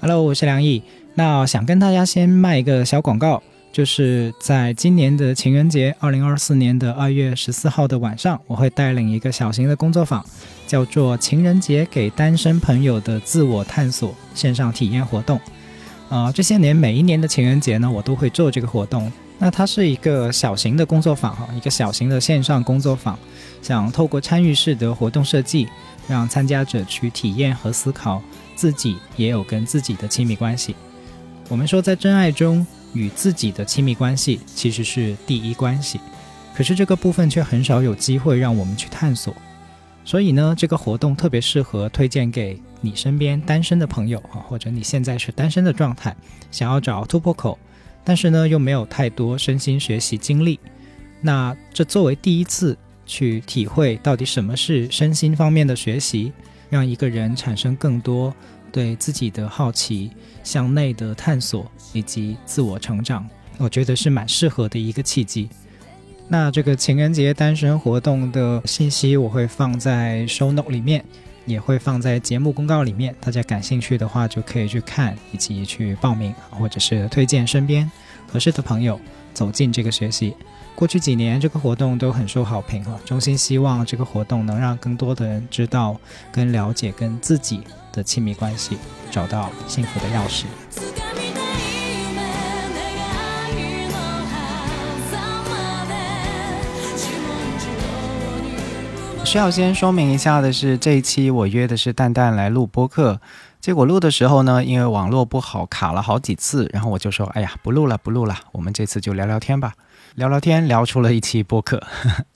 Hello，我是梁毅。那想跟大家先卖一个小广告，就是在今年的情人节，二零二四年的二月十四号的晚上，我会带领一个小型的工作坊，叫做“情人节给单身朋友的自我探索”线上体验活动。啊、这些年每一年的情人节呢，我都会做这个活动。那它是一个小型的工作坊哈，一个小型的线上工作坊，想透过参与式的活动设计，让参加者去体验和思考自己也有跟自己的亲密关系。我们说，在真爱中，与自己的亲密关系其实是第一关系，可是这个部分却很少有机会让我们去探索。所以呢，这个活动特别适合推荐给你身边单身的朋友啊，或者你现在是单身的状态，想要找突破口，但是呢又没有太多身心学习经历。那这作为第一次去体会到底什么是身心方面的学习，让一个人产生更多对自己的好奇、向内的探索以及自我成长，我觉得是蛮适合的一个契机。那这个情人节单身活动的信息我会放在 show note 里面，也会放在节目公告里面，大家感兴趣的话就可以去看以及去报名，或者是推荐身边合适的朋友走进这个学习。过去几年这个活动都很受好评啊，衷心希望这个活动能让更多的人知道跟了解跟自己的亲密关系，找到幸福的钥匙。掴みたい夢願いの狭間で自問自答に需要先说明一下的是，这一期我约的是蛋蛋来录播客，结果录的时候呢，因为网络不好，卡了好几次，然后我就说，哎呀，不录了，不录了，我们这次就聊聊天吧。 聊聊天，聊出了一期播客，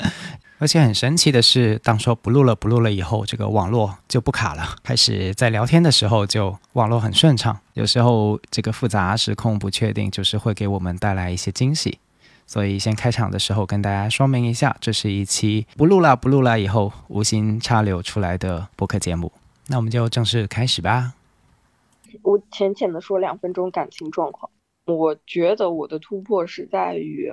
而且很神奇的是，当说不录了，不录了以后，这个网络就不卡了，开始在聊天的时候就网络很顺畅。有时候这个复杂、时空不确定，就是会给我们带来一些惊喜。所以先开场的时候跟大家说明一下，这是一期不录了不录了以后无心插柳出来的播客节目。那我们就正式开始吧。我浅浅的说两分钟感情状况。我觉得我的突破是在于，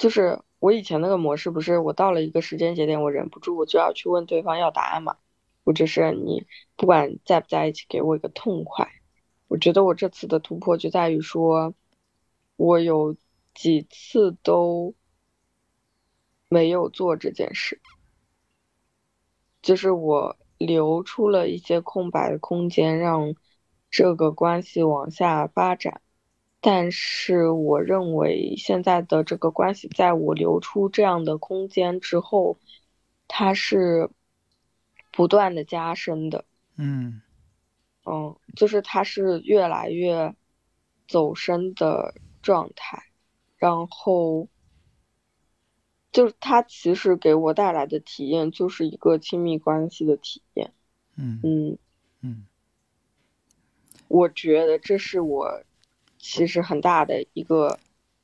就是我以前那个模式不是我到了一个时间节点，我忍不住我就要去问对方要答案嘛，或者是你不管在不在一起，给我一个痛快。我觉得我这次的突破就在于说，我有几次都没有做这件事，就是我留出了一些空白的空间，让这个关系往下发展。但是我认为现在的这个关系，在我留出这样的空间之后，它是不断的加深的。嗯嗯，就是它是越来越走深的状态，然后就是它其实给我带来的体验就是一个亲密关系的体验。嗯嗯，嗯我觉得这是我其实很大的一个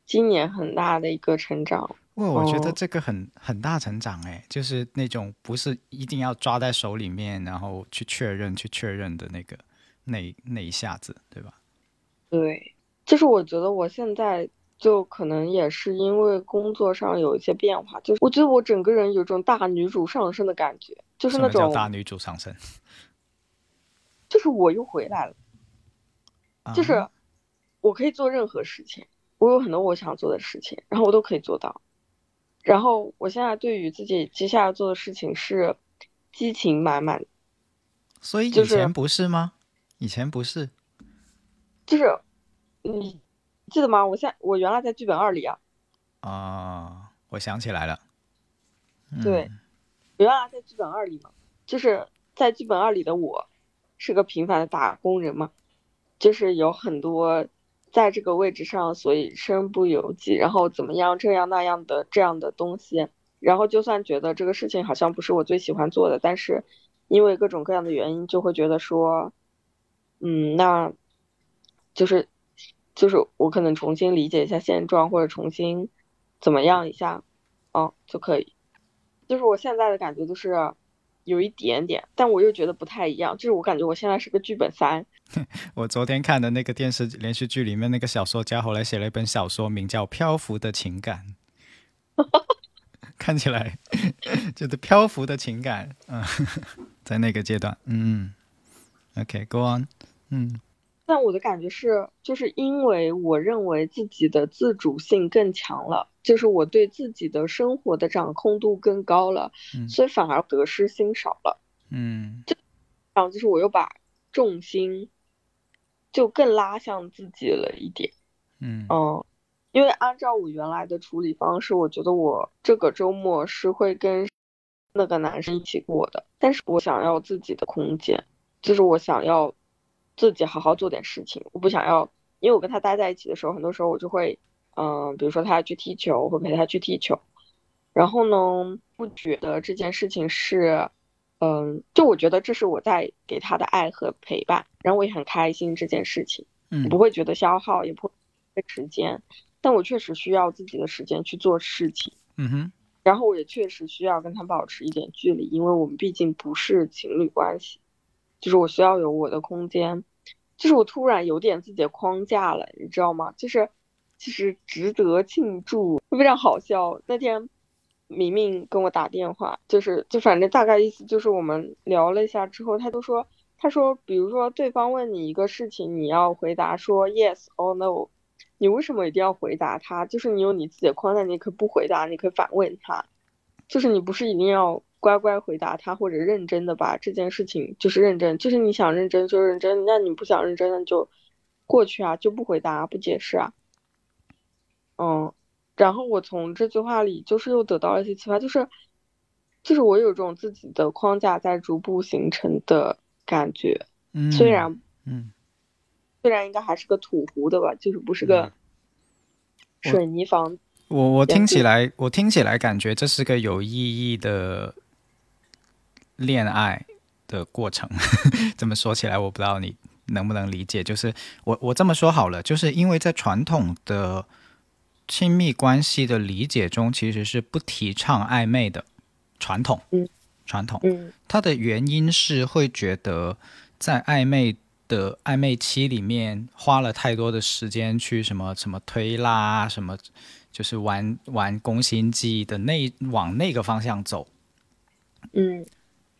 今年很大的一个成长。哇，我觉得哦这个很很大成长哎，就是那种不是一定要抓在手里面，然后去确认去确认的那个那那一下子，对吧？对，就是我觉得我现在就可能也是因为工作上有一些变化，就是我觉得我整个人有种大女主上升的感觉，就是那种大女主上身？就是我又回来了，就是啊我可以做任何事情，我有很多我想做的事情，然后我都可以做到。然后我现在对于自己接下来做的事情是激情满满，所以以前不是吗？以前不是就是你记得吗？我现在我原来在剧本二里啊，啊、我想起来了。嗯对，原来在剧本二里嘛，就是在剧本二里的我是个平凡的打工人嘛，就是有很多在这个位置上，所以身不由己，然后怎么样这样那样的这样的东西，然后就算觉得这个事情好像不是我最喜欢做的，但是因为各种各样的原因，就会觉得说，嗯，那就是就是我可能重新理解一下现状，或者重新怎么样一下，哦就可以。就是我现在的感觉就是。有一点点，但我又觉得不太一样。就是我感觉我现在是个剧本三。我昨天看的那个电视连续剧里面，那个小说家后来写了一本小说，名叫《漂浮的情感》。看起来 就是漂浮的情感，嗯，在那个阶段，嗯，OK，Go on，嗯。但我的感觉是，就是因为我认为自己的自主性更强了，就是我对自己的生活的掌控度更高了，所以反而得失心少了。嗯，就然后就是我又把重心就更拉向自己了一点。嗯嗯，因为按照我原来的处理方式，我觉得我这个周末是会跟那个男生一起过的，但是我想要自己的空间，就是我想要。自己好好做点事情，我不想要，因为我跟他待在一起的时候，很多时候我就会，嗯，比如说他要去踢球，我会陪他去踢球，然后呢，不觉得这件事情是，嗯，就我觉得这是我在给他的爱和陪伴，然后我也很开心这件事情，嗯，不会觉得消耗，也不会时间，但我确实需要自己的时间去做事情，嗯哼，然后我也确实需要跟他保持一点距离，因为我们毕竟不是情侣关系。就是我需要有我的空间，就是我突然有点自己的框架了，你知道吗？就是其实值得庆祝，非常好笑。那天明明跟我打电话，就是就反正大概意思就是我们聊了一下之后，他就说，他说，比如说对方问你一个事情，你要回答说 yes or no，你为什么一定要回答他？就是你有你自己的框架，你可以不回答，你可以反问他，就是你不是一定要。乖乖回答他，或者认真的把这件事情就是认真，就是你想认真就认真，那你不想认真那就过去啊，就不回答不解释啊。嗯，然后我从这句话里就是又得到了一些启发，就是就是我有种自己的框架在逐步形成的感觉，虽然嗯，虽然应该还是个土糊的吧，就是不是个水泥房。我我听起来我听起来感觉这是个有意义的。恋爱的过程，这么说起来，我不知道你能不能理解。就是我我这么说好了，就是因为在传统的亲密关系的理解中，其实是不提倡暧昧的。传统，嗯，传统，嗯，它的原因是会觉得在暧昧的暧昧期里面花了太多的时间去什么什么推拉，什么就是玩玩攻心计的那往那个方向走，嗯。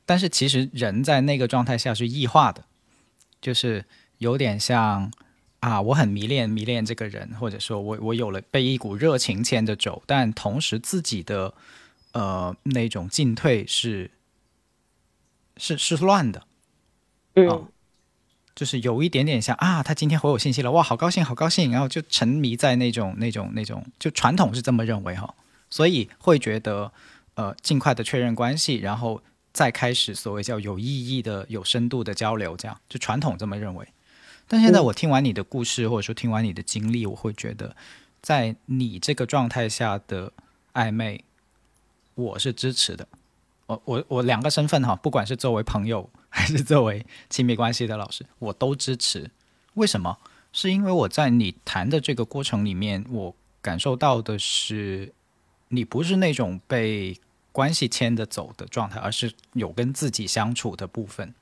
但是其实人在那个状态下是异化的，就是有点像啊，我很迷恋迷恋这个人，或者说我我有了被一股热情牵着走，但同时自己的呃那种进退是是是乱的，嗯，就是有一点点像啊，他今天回我信息了，哇，好高兴好高兴，然后就沉迷在那种那种那种，就传统是这么认为哈，所以会觉得呃尽快的确认关系，然后。再开始所谓叫有意义的、有深度的交流，这样就传统这么认为。但现在我听完你的故事，或者说听完你的经历，我会觉得，在你这个状态下的暧昧，我是支持的。我我我两个身份哈，不管是作为朋友还是作为亲密关系的老师，我都支持。为什么？是因为我在你谈的这个过程里面，我感受到的是，你不是那种被。关系牵着走的状态，而是有跟自己相处的部分。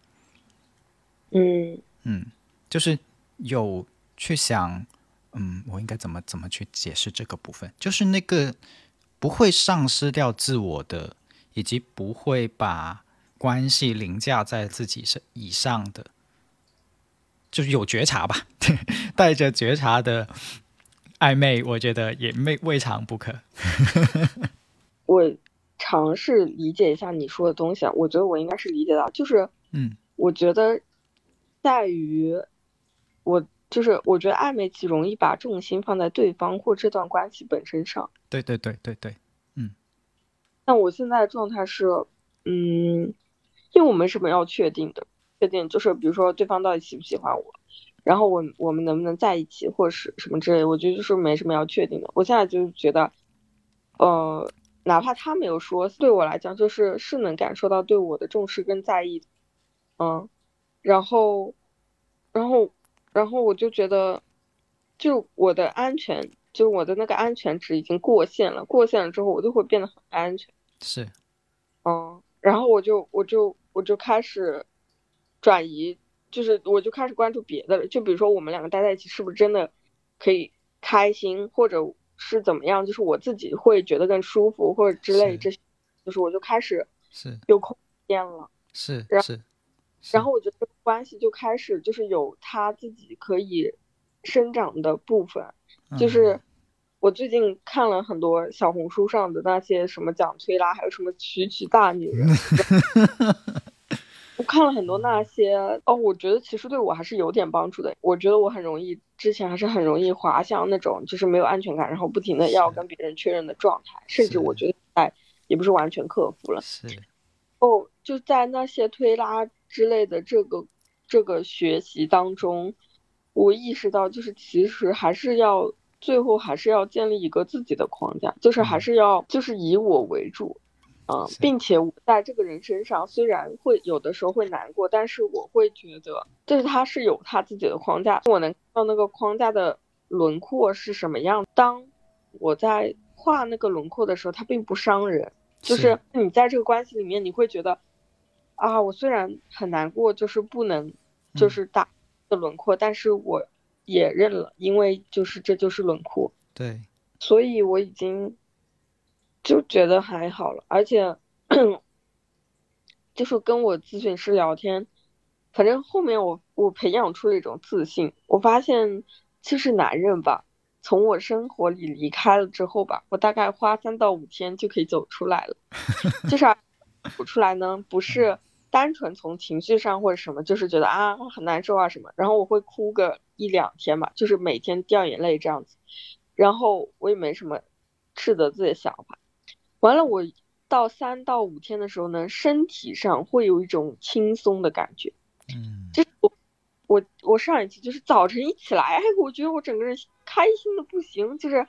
嗯嗯，就是有去想，嗯，我应该怎么怎么去解释这个部分？就是那个不会丧失掉自我的，以及不会把关系凌驾在自己身以上的，就是有觉察吧，带着觉察的暧昧，我觉得也未未尝不可。我。尝试理解一下你说的东西啊，我觉得我应该是理解到，就是，嗯，我觉得在于我就是我觉得暧昧期容易把重心放在对方或这段关系本身上。对对对对对，嗯。但我现在的状态是，嗯，因为我没什么要确定的，确定就是比如说对方到底喜不喜欢我，然后我我们能不能在一起或是什么之类，我觉得就是没什么要确定的。我现在就是觉得，呃。哪怕他没有说，对我来讲就是是能感受到对我的重视跟在意，嗯，然后，然后，然后我就觉得，就我的安全，就我的那个安全值已经过线了，过线了之后我就会变得很安全，是，嗯，然后我就我就我就开始转移，就是我就开始关注别的了，就比如说我们两个待在一起是不是真的可以开心，或者。是怎么样？就是我自己会觉得更舒服，或者之类这些，就是我就开始是有空间了，是是，然后我觉得关系就开始就是有他自己可以生长的部分。就是我最近看了很多小红书上的那些什么讲推拉，还有什么曲曲大女人。我看了很多那些哦，我觉得其实对我还是有点帮助的。我觉得我很容易，之前还是很容易滑向那种就是没有安全感，然后不停的要跟别人确认的状态，甚至我觉得哎，也不是完全克服了。是哦，就在那些推拉之类的这个这个学习当中，我意识到就是其实还是要最后还是要建立一个自己的框架，就是还是要就是以我为主。嗯，并且我在这个人身上，虽然会有的时候会难过，但是我会觉得，就是他是有他自己的框架，我能看到那个框架的轮廓是什么样。当我在画那个轮廓的时候，它并不伤人，就是你在这个关系里面，你会觉得，啊，我虽然很难过，就是不能，就是打的轮廓，但是我也认了，因为就是这就是轮廓。对，所以我已经。就觉得还好了，而且 就是跟我咨询师聊天，反正后面我我培养出了一种自信。我发现其实男人吧，从我生活里离开了之后吧，我大概花三到五天就可以走出来了。就是走出来呢，不是单纯从情绪上或者什么，就是觉得啊很难受啊什么，然后我会哭个一两天吧，就是每天掉眼泪这样子，然后我也没什么斥责自己的想法。完了，我到三到五天的时候呢，身体上会有一种轻松的感觉。嗯，就是我我我上一次就是早晨一起来，哎，我觉得我整个人开心的不行，就是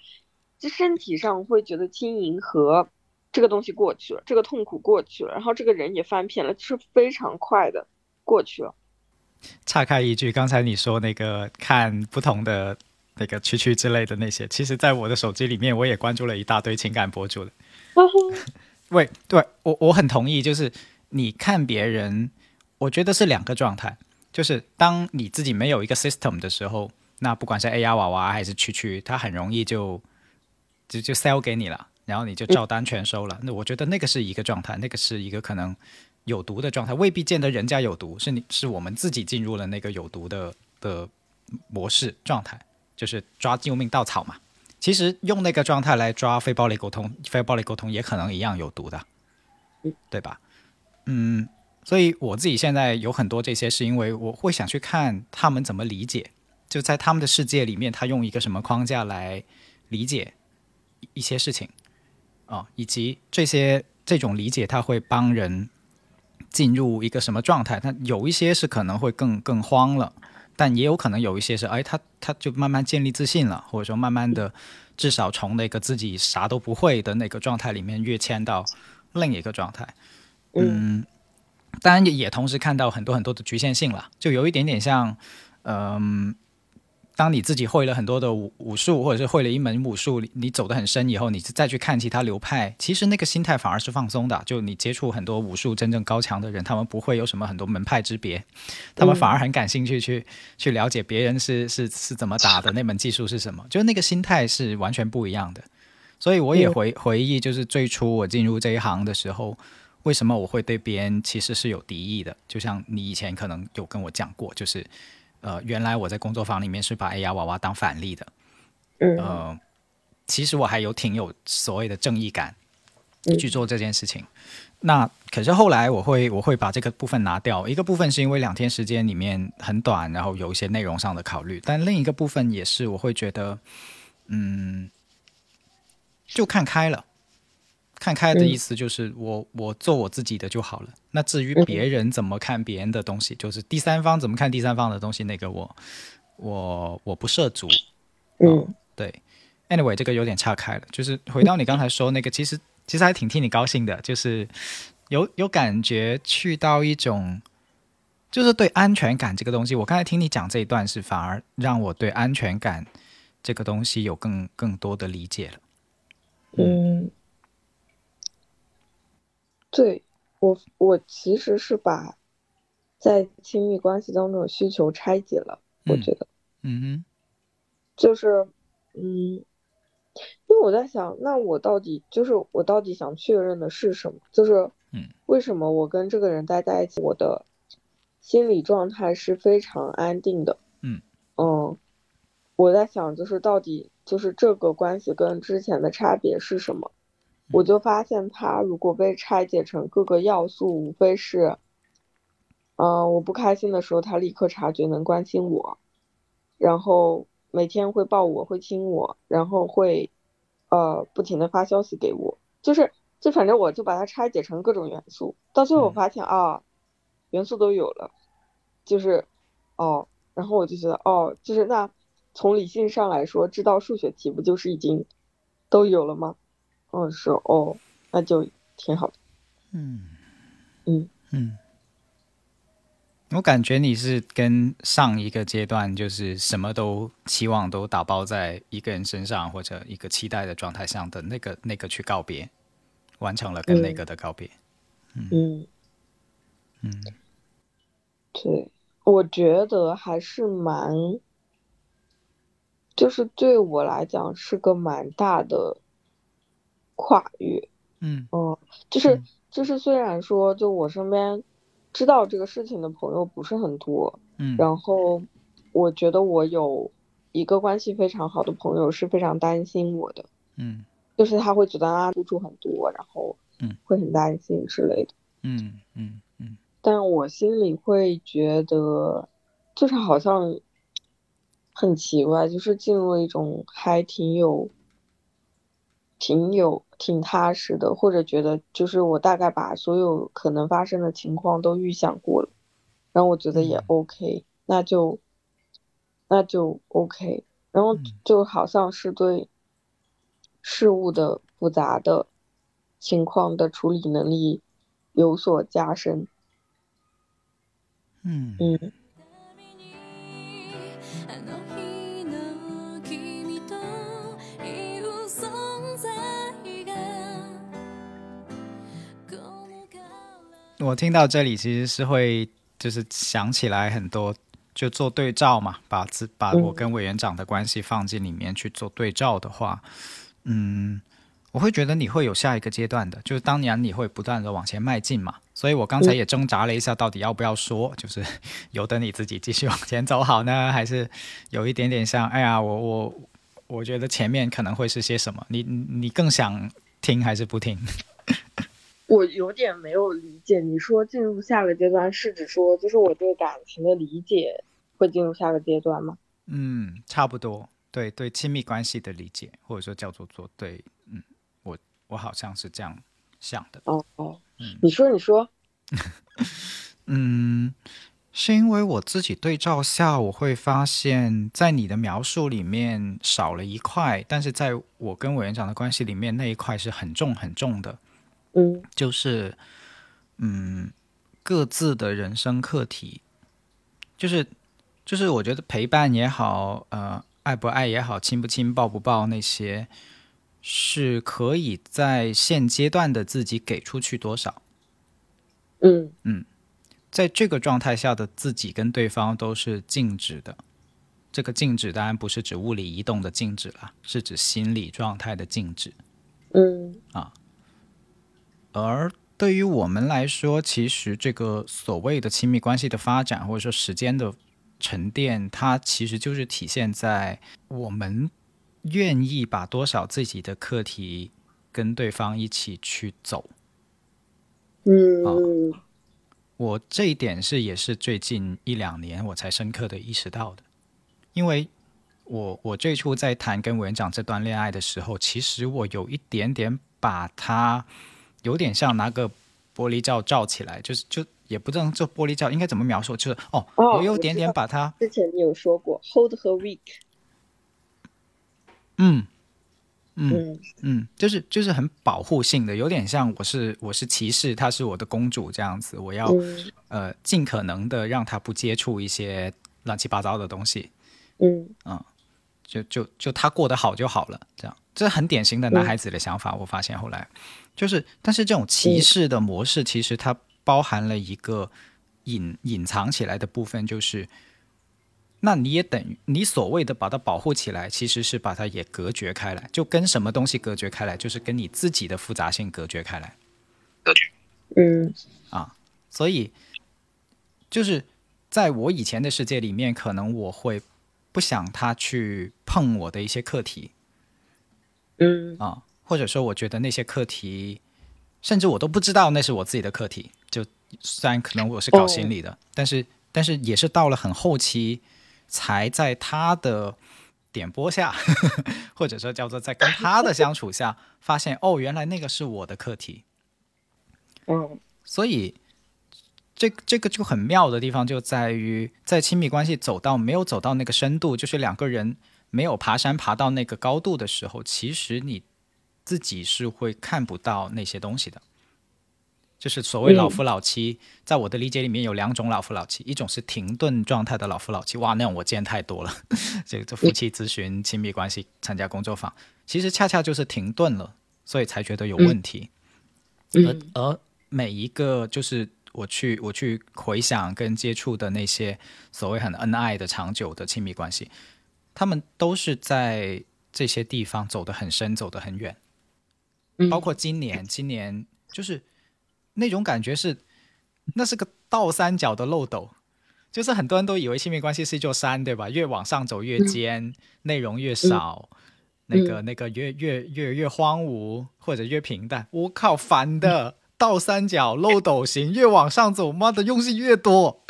就身体上会觉得轻盈和这个东西过去了，这个痛苦过去了，然后这个人也翻篇了，就是非常快的过去了。岔开一句，刚才你说那个看不同的那个区区之类的那些，其实在我的手机里面，我也关注了一大堆情感博主的。喂，对我我很同意，就是你看别人，我觉得是两个状态，就是当你自己没有一个 system 的时候，那不管是 AR 娃娃还是区区，它很容易就就就 sell 给你了，然后你就照单全收了。那我觉得那个是一个状态，那个是一个可能有毒的状态，未必见得人家有毒，是你是我们自己进入了那个有毒的的模式状态，就是抓救命稻草嘛。其实用那个状态来抓非暴力沟通，非暴力沟通也可能一样有毒的，对吧？嗯，所以我自己现在有很多这些，是因为我会想去看他们怎么理解，就在他们的世界里面，他用一个什么框架来理解一些事情啊，以及这些这种理解，它会帮人进入一个什么状态？它有一些是可能会更更慌了。但也有可能有一些是，哎，他他就慢慢建立自信了，或者说慢慢的，至少从那个自己啥都不会的那个状态里面跃迁到另一个状态。嗯，当然也也同时看到很多很多的局限性了，就有一点点像，嗯。当你自己会了很多的武武术，或者是会了一门武术，你走得很深以后，你再去看其他流派，其实那个心态反而是放松的。就你接触很多武术真正高强的人，他们不会有什么很多门派之别，他们反而很感兴趣去去了解别人是是是怎么打的，那门技术是什么，就那个心态是完全不一样的。所以我也回回忆，就是最初我进入这一行的时候，为什么我会对别人其实是有敌意的？就像你以前可能有跟我讲过，就是。呃，原来我在工作坊里面是把 AR 娃娃当反例的，呃，其实我还有挺有所谓的正义感去做这件事情。那可是后来我会我会把这个部分拿掉，一个部分是因为两天时间里面很短，然后有一些内容上的考虑，但另一个部分也是我会觉得，嗯，就看开了。看开的意思就是我我做我自己的就好了。那至于别人怎么看别人的东西，就是第三方怎么看第三方的东西，那个我我我不涉足。嗯，对。Anyway，这个有点岔开了。就是回到你刚才说那个，其实其实还挺替你高兴的，就是有有感觉去到一种，就是对安全感这个东西。我刚才听你讲这一段，是反而让我对安全感这个东西有更更多的理解了。嗯，对我我其实是把在亲密关系当中的需求拆解了，我觉得，嗯哼，就是嗯。因为我在想，那我到底就是我到底想确认的是什么？就是，嗯，为什么我跟这个人待在一起，我的心理状态是非常安定的？嗯嗯，我在想，就是到底就是这个关系跟之前的差别是什么？我就发现，他如果被拆解成各个要素，无非是，嗯，我不开心的时候，他立刻察觉，能关心我，然后。每天会抱我，会亲我，然后会，呃，不停的发消息给我，就是，就反正我就把它拆解成各种元素，到最后我发现啊，元素都有了，就是，哦，然后我就觉得，哦，就是那从理性上来说，知道数学题不就是已经都有了吗？嗯，说哦，那就挺好的，嗯，嗯。嗯。我感觉你是跟上一个阶段，就是什么都期望都打包在一个人身上，或者一个期待的状态上的那个那个去告别，完成了跟那个的告别。嗯。嗯，对，我觉得还是蛮，就是对我来讲是个蛮大的跨越。嗯嗯，就是就是虽然说就我身边。知道这个事情的朋友不是很多，嗯，然后我觉得我有一个关系非常好的朋友是非常担心我的，嗯，就是他会觉得啊付出很多，然后嗯会很担心之类的，嗯嗯嗯，但我心里会觉得，就是好像很奇怪，就是进入了一种还挺有。挺有挺踏实的，或者觉得就是我大概把所有可能发生的情况都预想过了，然后我觉得也 OK，那就那就 OK，然后就好像是对事物的复杂的情况的处理能力有所加深。嗯嗯。我听到这里，其实是会就是想起来很多，就做对照嘛，把自把我跟委员长的关系放进里面去做对照的话，嗯，我会觉得你会有下一个阶段的，就是当年你会不断的往前迈进嘛，所以我刚才也挣扎了一下，到底要不要说，就是 由得你自己继续往前走好呢，还是有一点点像，哎呀，我我我觉得前面可能会是些什么，你你更想听还是不听？我有点没有理解，你说进入下个阶段是指说，就是我对感情的理解会进入下个阶段吗？嗯，差不多，对对，亲密关系的理解，或者说叫做做对，嗯，我我好像是这样想的。哦哦，嗯，你说你说，嗯，是因为我自己对照下，我会发现，在你的描述里面少了一块，但是在我跟委员长的关系里面，那一块是很重很重的。嗯，就是，嗯，各自的人生课题，就是，就是我觉得陪伴也好，呃，爱不爱也好，亲不亲，抱不抱，那些是可以在现阶段的自己给出去多少。嗯嗯，在这个状态下的自己跟对方都是静止的，这个静止当然不是指物理移动的静止了，是指心理状态的静止。嗯啊。而对于我们来说，其实这个所谓的亲密关系的发展，或者说时间的沉淀，它其实就是体现在我们愿意把多少自己的课题跟对方一起去走。嗯，我这一点是也是最近一两年我才深刻的意识到的，因为我我最初在谈跟委员长这段恋爱的时候，其实我有一点点把他。有点像拿个玻璃罩罩起来，就是就也不知道这玻璃罩应该怎么描述，就是哦，我有点点把它。之前你有说过，hold her weak。嗯，嗯嗯，就是就是很保护性的，有点像我是我是骑士，她是我的公主这样子，我要、嗯呃尽可能的让她不接触一些乱七八糟的东西，嗯就就就她过得好就好了，这样这很典型的男孩子的想法。我发现后来就是，但是这种歧视的模式其实它包含了一个隐隐藏起来的部分，就是。那你也等于你所谓的把它保护起来，其实是把它也隔绝开来，就跟什么东西隔绝开来，就是跟你自己的复杂性隔绝开来。隔绝嗯啊所以，就是在我以前的世界里面，可能我会不想他去碰我的一些课题嗯啊，或者说我觉得那些课题，甚至我都不知道那是我自己的课题。就虽然可能我是搞心理的，但是但是也是到了很后期，才在他的点拨下，或者说叫做在跟他的相处下，发现哦，原来那个是我的课题。嗯所以，这这个就很妙的地方就在于，在亲密关系走到没有走到那个深度，就是两个人没有爬山爬到那个高度的时候，其实你自己是会看不到那些东西的。就是所谓老夫老妻，在我的理解里面有两种老夫老妻，一种是停顿状态的老夫老妻，哇，那种我见太多了。这个这夫妻咨询、亲密关系、参加工作坊，其实恰恰就是停顿了，所以才觉得有问题。而嗯而每一个就是我去我去回想跟接触的那些所谓很恩爱的长久的亲密关系，他们都是在这些地方走得很深，走得很远。嗯，包括今年，今年就是那种感觉是，那是个倒三角的漏斗，就是很多人都以为亲密关系是一座山，对吧？越往上走越尖，内容越少，那个那个越越越越荒芜或者越平淡。我靠，烦的，倒三角漏斗型，越往上走，妈的用心越多。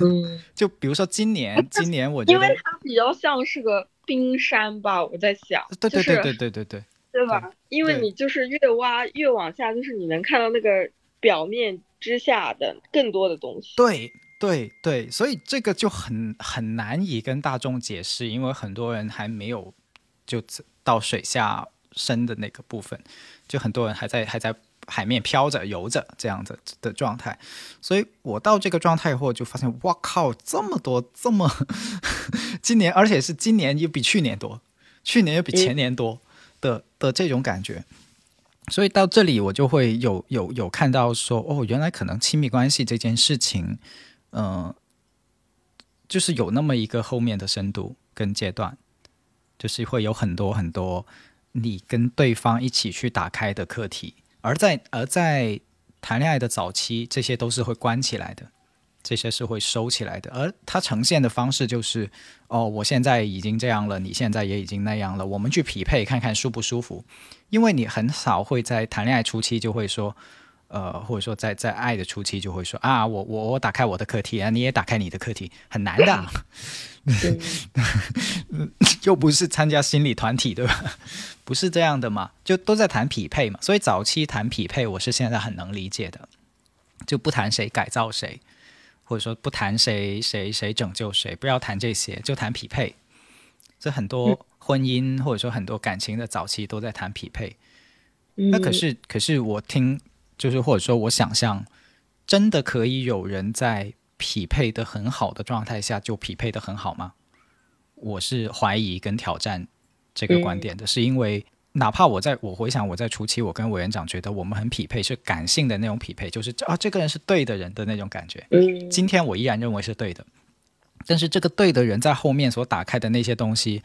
嗯，就比如说今年，今年我觉得因为，它比较像是个冰山吧，我在想，对对对对对对对。对吧？因为你就是越挖越往下，就是你能看到那个表面之下的更多的东西。对对对，所以这个就很很难以跟大众解释，因为很多人还没有就到水下深的那个部分，就很多人还在还在海面飘着游着这样子的状态。所以我到这个状态以后，就发现哇靠，这么多这么，今年而且是今年又比去年多，去年又比前年多的、的这种感觉。所以到这里，我就会有有有看到说，哦，原来可能亲密关系这件事情，嗯、就是有那么一个后面的深度跟阶段，就是会有很多很多你跟对方一起去打开的课题，而在而在谈恋爱的早期，这些都是会关起来的，这些是会收起来的，而它呈现的方式就是，哦，我现在已经这样了，你现在也已经那样了，我们去匹配看看舒不舒服，因为你很少会在谈恋爱初期就会说。呃，或者说在在爱的初期就会说啊，我我我打开我的课题啊，你也打开你的课题，很难的啊，又不是参加心理团体，对吧？不是这样的嘛，就都在谈匹配嘛。所以早期谈匹配，我是现在很能理解的，就不谈谁改造谁，或者说不谈谁谁谁拯救谁，不要谈这些，就谈匹配。这很多婚姻或者说很多感情的早期都在谈匹配。那可是，可是我听，就是或者说我想象，真的可以有人在匹配的很好的状态下就匹配的很好吗？我是怀疑跟挑战这个观点的，是因为哪怕我在我回想我在初期，我跟委员长觉得我们很匹配，是感性的那种匹配，就是啊这个人是对的人的那种感觉。嗯今天我依然认为是对的，但是这个对的人在后面所打开的那些东西，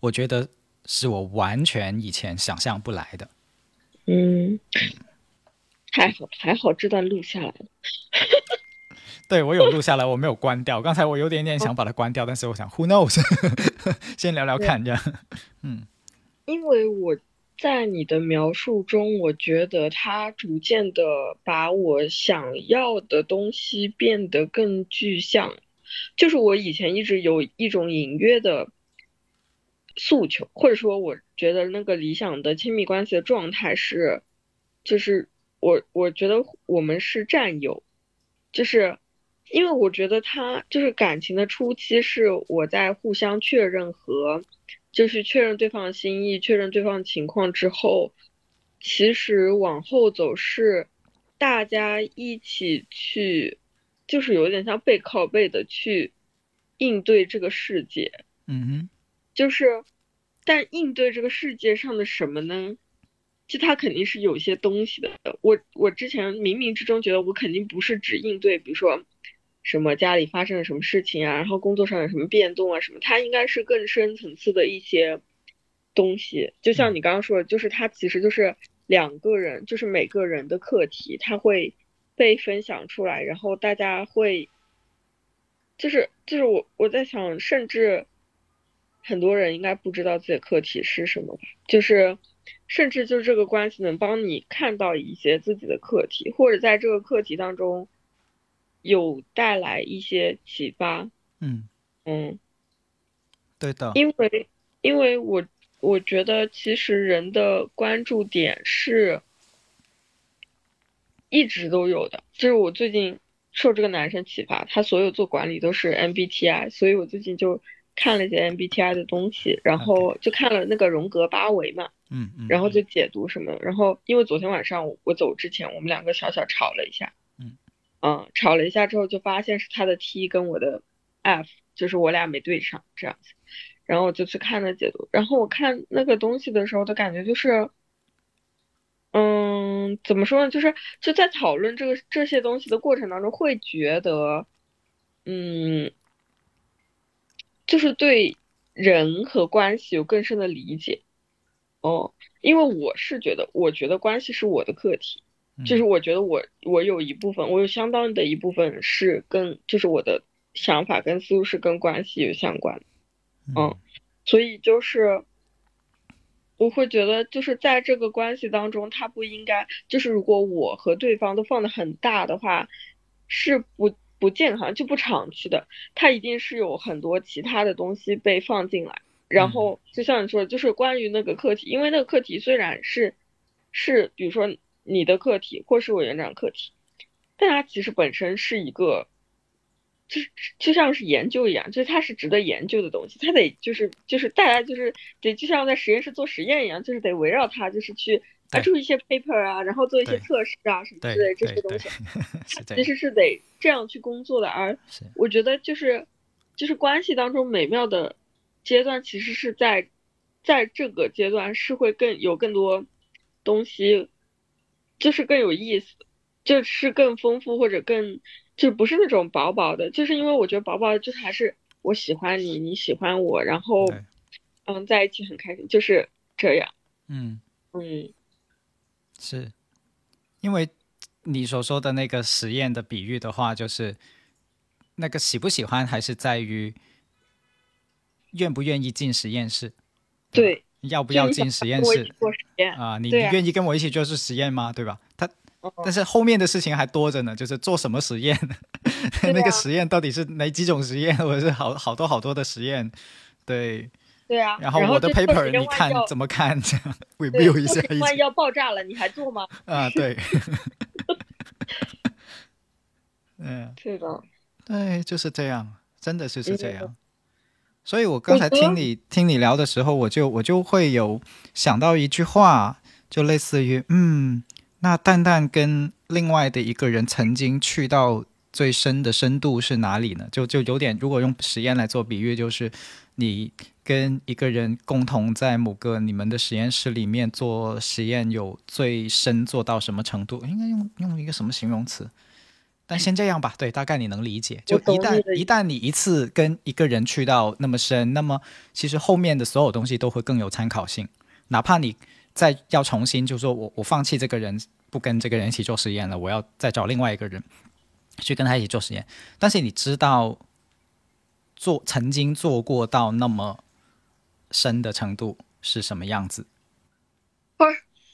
我觉得是我完全以前想象不来的。嗯，还好还好，这段录下来了。对我有录下来，我没有关掉。刚才我有点点想把它关掉，但是我想 who knows，先聊聊看这样。因为我在你的描述中，我觉得他逐渐的把我想要的东西变得更具象，就是我以前一直有一种隐约的诉求，或者说我觉得那个理想的亲密关系的状态是，就是我我觉得我们是战友，就是。因为我觉得他就是感情的初期是我在互相确认和就是确认对方的心意，确认对方的情况之后，其实往后走是大家一起去，就是有点像背靠背的去应对这个世界。嗯哼，就是，但应对这个世界上的什么呢？就他肯定是有些东西的。我我之前冥冥之中觉得我肯定不是只应对，比如说什么家里发生了什么事情啊，然后工作上有什么变动啊什么，它应该是更深层次的一些东西。就像你刚刚说的，就是它其实就是两个人，就是每个人的课题，它会被分享出来，然后大家会，就是就是我我在想，甚至。很多人应该不知道自己的课题是什么吧，就是，甚至就是这个关系能帮你看到一些自己的课题，或者在这个课题当中有带来一些启发。嗯，嗯，对的，因为因为我我觉得其实人的关注点是一直都有的，就是我最近受这个男生启发，他所有做管理都是 MBTI，所以我最近就。看了一些 MBTI 的东西，然后就看了那个荣格八维嘛，嗯嗯，然后就解读什么，然后因为昨天晚上我走之前，我们两个小小吵了一下，嗯，吵了一下之后就发现是他的 T 跟我的 F，就是我俩没对上这样子，然后我就去看了解读，然后我看那个东西的时候的感觉就是，嗯，怎么说呢，就是就在讨论这个这些东西的过程当中，会觉得，嗯。就是对人和关系有更深的理解，哦，因为我是觉得，我觉得关系是我的课题，就是我觉得我我有一部分，我有相当的一部分是跟，就是我的想法跟思路是跟关系有相关的，嗯，所以就是我会觉得，就是在这个关系当中，他不应该，就是如果我和对方都放的很大的话，是不。不健康就不长期的，他一定是有很多其他的东西被放进来，然后就像你说的，就是关于那个课题，因为那个课题虽然是是比如说你的课题或是委员长课题，但它其实本身是一个，就是就像是研究一样，就是它是值得研究的东西，它得就是就是大家就是得就像在实验室做实验一样，就是得围绕它就是去。拿出一些 paper 啊，然后做一些测试啊，什么之类这些东西，它其实是得这样去工作的。而我觉得就是就是关系当中美妙的阶段，其实是在在这个阶段是会更有更多东西，就是更有意思，就是更丰富或者更就不是那种薄薄的，就是因为我觉得薄薄的就是还是我喜欢你，你喜欢我，然后嗯在一起很开心，就是这样。嗯。嗯。是，因为你所说的那个实验的比喻的话，就是那个喜不喜欢还是在于愿不愿意进实验室，对，要不要进实验室做实验啊？你你愿意跟我一起做是实验吗？对吧？他，但是后面的事情还多着呢，就是做什么实验，那个实验到底是哪几种实验，或者是好好多好多的实验，对。对啊，然后我的 paper 你看怎么看？这样 review 一下。万一要爆炸了，你还做吗？啊，对。嗯，是的，对，就是这样，真的就是这样。所以我刚才听你听你聊的时候，我就我就会有想到一句话，就类似于，嗯，那蛋蛋跟另外的一个人曾经去到最深的深度是哪里呢？就就有点，如果用实验来做比喻，就是你。跟一个人共同在某个你们的实验室里面做实验，有最深做到什么程度？应该用用一个什么形容词？但先这样吧，对，大概你能理解。就一旦一旦你一次跟一个人去到那么深，那么其实后面的所有东西都会更有参考性。哪怕你再要重新，就说我我放弃这个人，不跟这个人一起做实验了，我要再找另外一个人去跟他一起做实验。但是你知道做曾经做过到那么。深的程度是什么样子？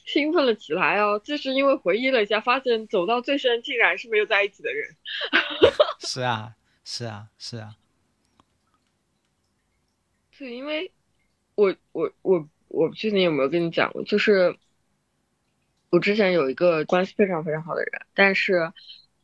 啊，兴奋了起来哦！就是因为回忆了一下，发现走到最深竟然是没有在一起的人。是啊，是啊，是啊。对，因为我我我我不确定有没有跟你讲过？就是我之前有一个关系非常非常好的人，但是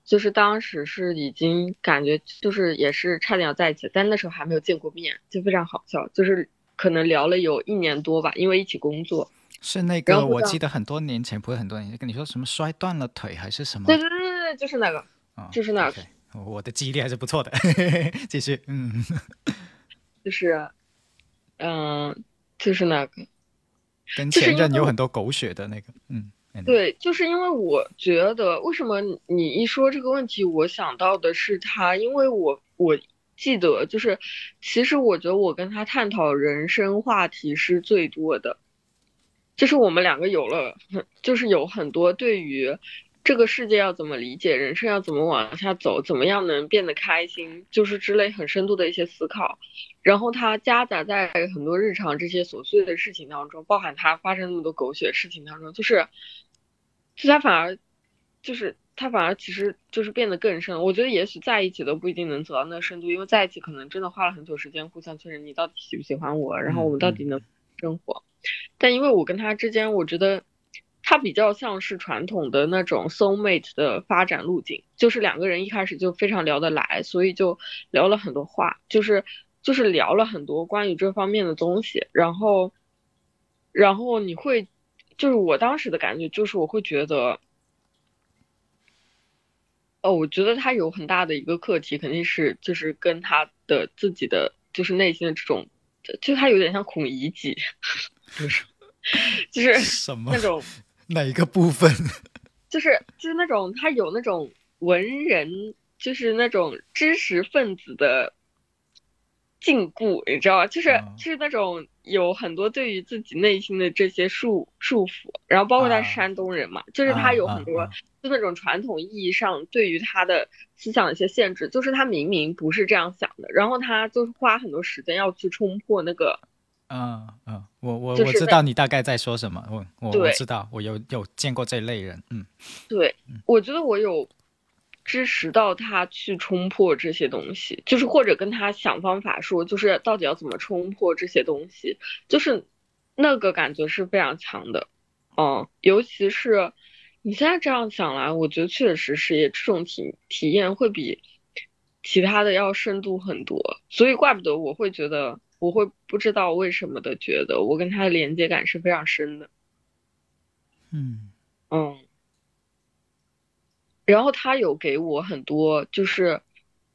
就是当时是已经感觉就是也是差点要在一起，但那时候还没有见过面，就非常好笑，就是。可能聊了有一年多吧，因为一起工作。是那个，我记得很多年前，不是很多年前，跟你说什么摔断了腿还是什么？对对对对对，就是那个，就是那个。我的记忆力还是不错的，继续，嗯，就是，嗯，就是那个，跟前任有很多狗血的那个，嗯，对，就是因为我觉得，为什么你一说这个问题，我想到的是他，因为我我记得，就是其实我觉得我跟他探讨人生话题是最多的，就是我们两个有了，就是有很多对于。这个世界要怎么理解？人生要怎么往下走？怎么样能变得开心？就是之类很深度的一些思考，然后它夹杂在很多日常这些琐碎的事情当中，包含它发生那么多狗血事情当中，就是，就它反而，就是它反而其实就是变得更深。我觉得也许在一起都不一定能走到那个深度，因为在一起可能真的花了很久时间互相确认你到底喜不喜欢我，然后我们到底能生活。但因为我跟他之间，我觉得。他比较像是传统的那种 soul mate 的发展路径，就是两个人一开始就非常聊得来，所以就聊了很多话，就是就是聊了很多关于这方面的东西，然后，然后你会，就是我当时的感觉就是我会觉得，哦，我觉得他有很大的一个课题，肯定是就是跟他的自己的就是内心的这种，就就他有点像孔乙己，就是就是什么那种。哪一个部分？就是就是那种他有那种文人，就是那种知识分子的禁锢，你知道吧？就是就是那种有很多对于自己内心的这些束束缚，然后包括他是山东人嘛，就是他有很多就那种传统意义上对于他的思想的一些限制，就是他明明不是这样想的，然后他就是花很多时间要去冲破那个。嗯嗯，我我我知道你大概在说什么，我我我知道，我有有见过这类人，嗯，对，我觉得我有支持到他去冲破这些东西，就是或者跟他想方法说，就是到底要怎么冲破这些东西，就是那个感觉是非常强的，嗯，尤其是你现在这样想来，我觉得确实是也这种体体验会比其他的要深度很多，所以怪不得我会觉得。我会不知道为什么的觉得我跟他的连接感是非常深的，嗯。嗯，然后他有给我很多就是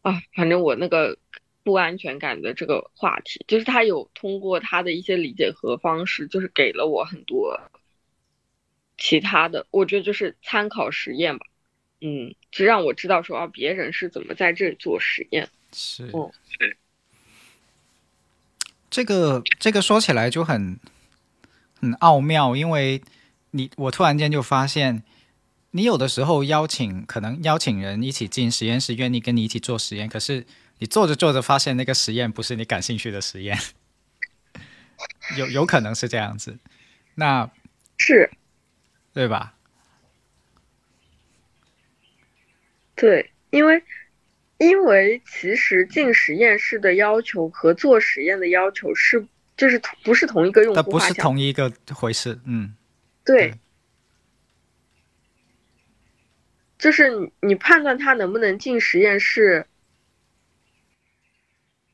啊，反正我那个不安全感的这个话题，就是他有通过他的一些理解和方式，就是给了我很多其他的，我觉得就是参考实验吧，嗯，就让我知道说啊，别人是怎么在这里做实验，是，嗯，是。这个这个说起来就很很奥妙，因为你我突然间就发现，你有的时候邀请可能邀请人一起进实验室，愿意跟你一起做实验，可是你做着做着发现那个实验不是你感兴趣的实验，有有可能是这样子，那是，对吧？对，因为。因为其实进实验室的要求和做实验的要求是，就是不是同一个用户不是同一个回事，嗯，对，就是你你判断他能不能进实验室，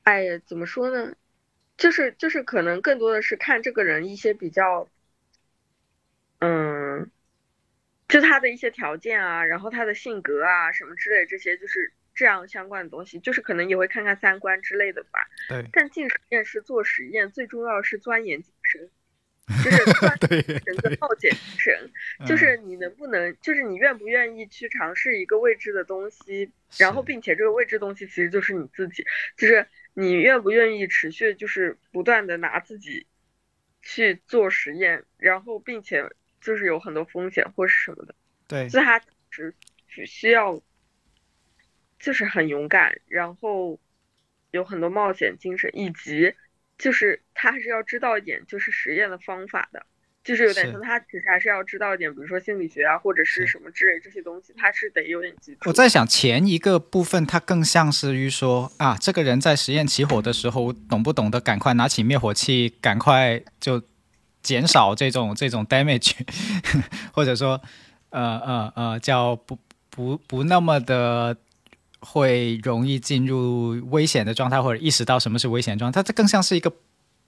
哎呀，怎么说呢？就是就是可能更多的是看这个人一些比较，嗯，就他的一些条件啊，然后他的性格啊什么之类这些，就是。这样相关的东西，就是可能也会看看三观之类的吧。对。但进实验室做实验，最重要是钻研精神，就是钻研精神的冒险精神，就是你能不能，就是你愿不愿意去尝试一个未知的东西，然后并且这个未知东西其实就是你自己，就是你愿不愿意持续就是不断的拿自己去做实验，然后并且就是有很多风险或是什么的。对。所以它只只需要。就是很勇敢，然后有很多冒险精神，以及就是他还是要知道一点，就是实验的方法的，就是有点像他其实还是要知道一点，比如说心理学啊或者是什么之类这些东西，他是得有点基础。我在想前一个部分，它更像是于说啊，这个人在实验起火的时候，懂不懂得赶快拿起灭火器，赶快就减少这种这种 damage，或者说呃呃呃叫不不不那么的。会容易进入危险的状态，或者意识到什么是危险状态。它这更像是一个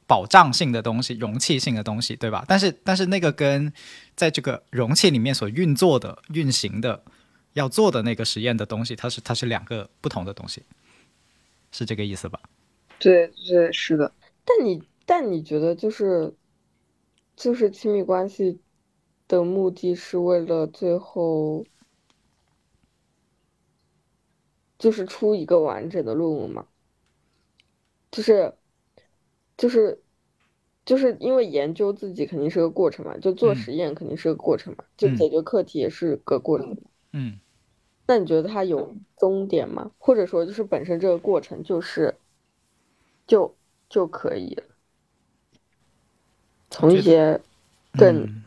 保障性的东西、容器性的东西，对吧？但是但是那个跟在这个容器里面所运作的、运行的、要做的那个实验的东西，它是它是两个不同的东西，是这个意思吧？对对是的。但你但你觉得就是就是亲密关系的目的是为了最后就是出一个完整的论文嘛？就是就是就是因为研究自己肯定是个过程嘛，就做嗯实验肯定是个过程嘛，就嗯解决课题也是个过程。嗯，那你觉得它有终点吗？或者说，就是本身这个过程就是就就可以了？从一些更嗯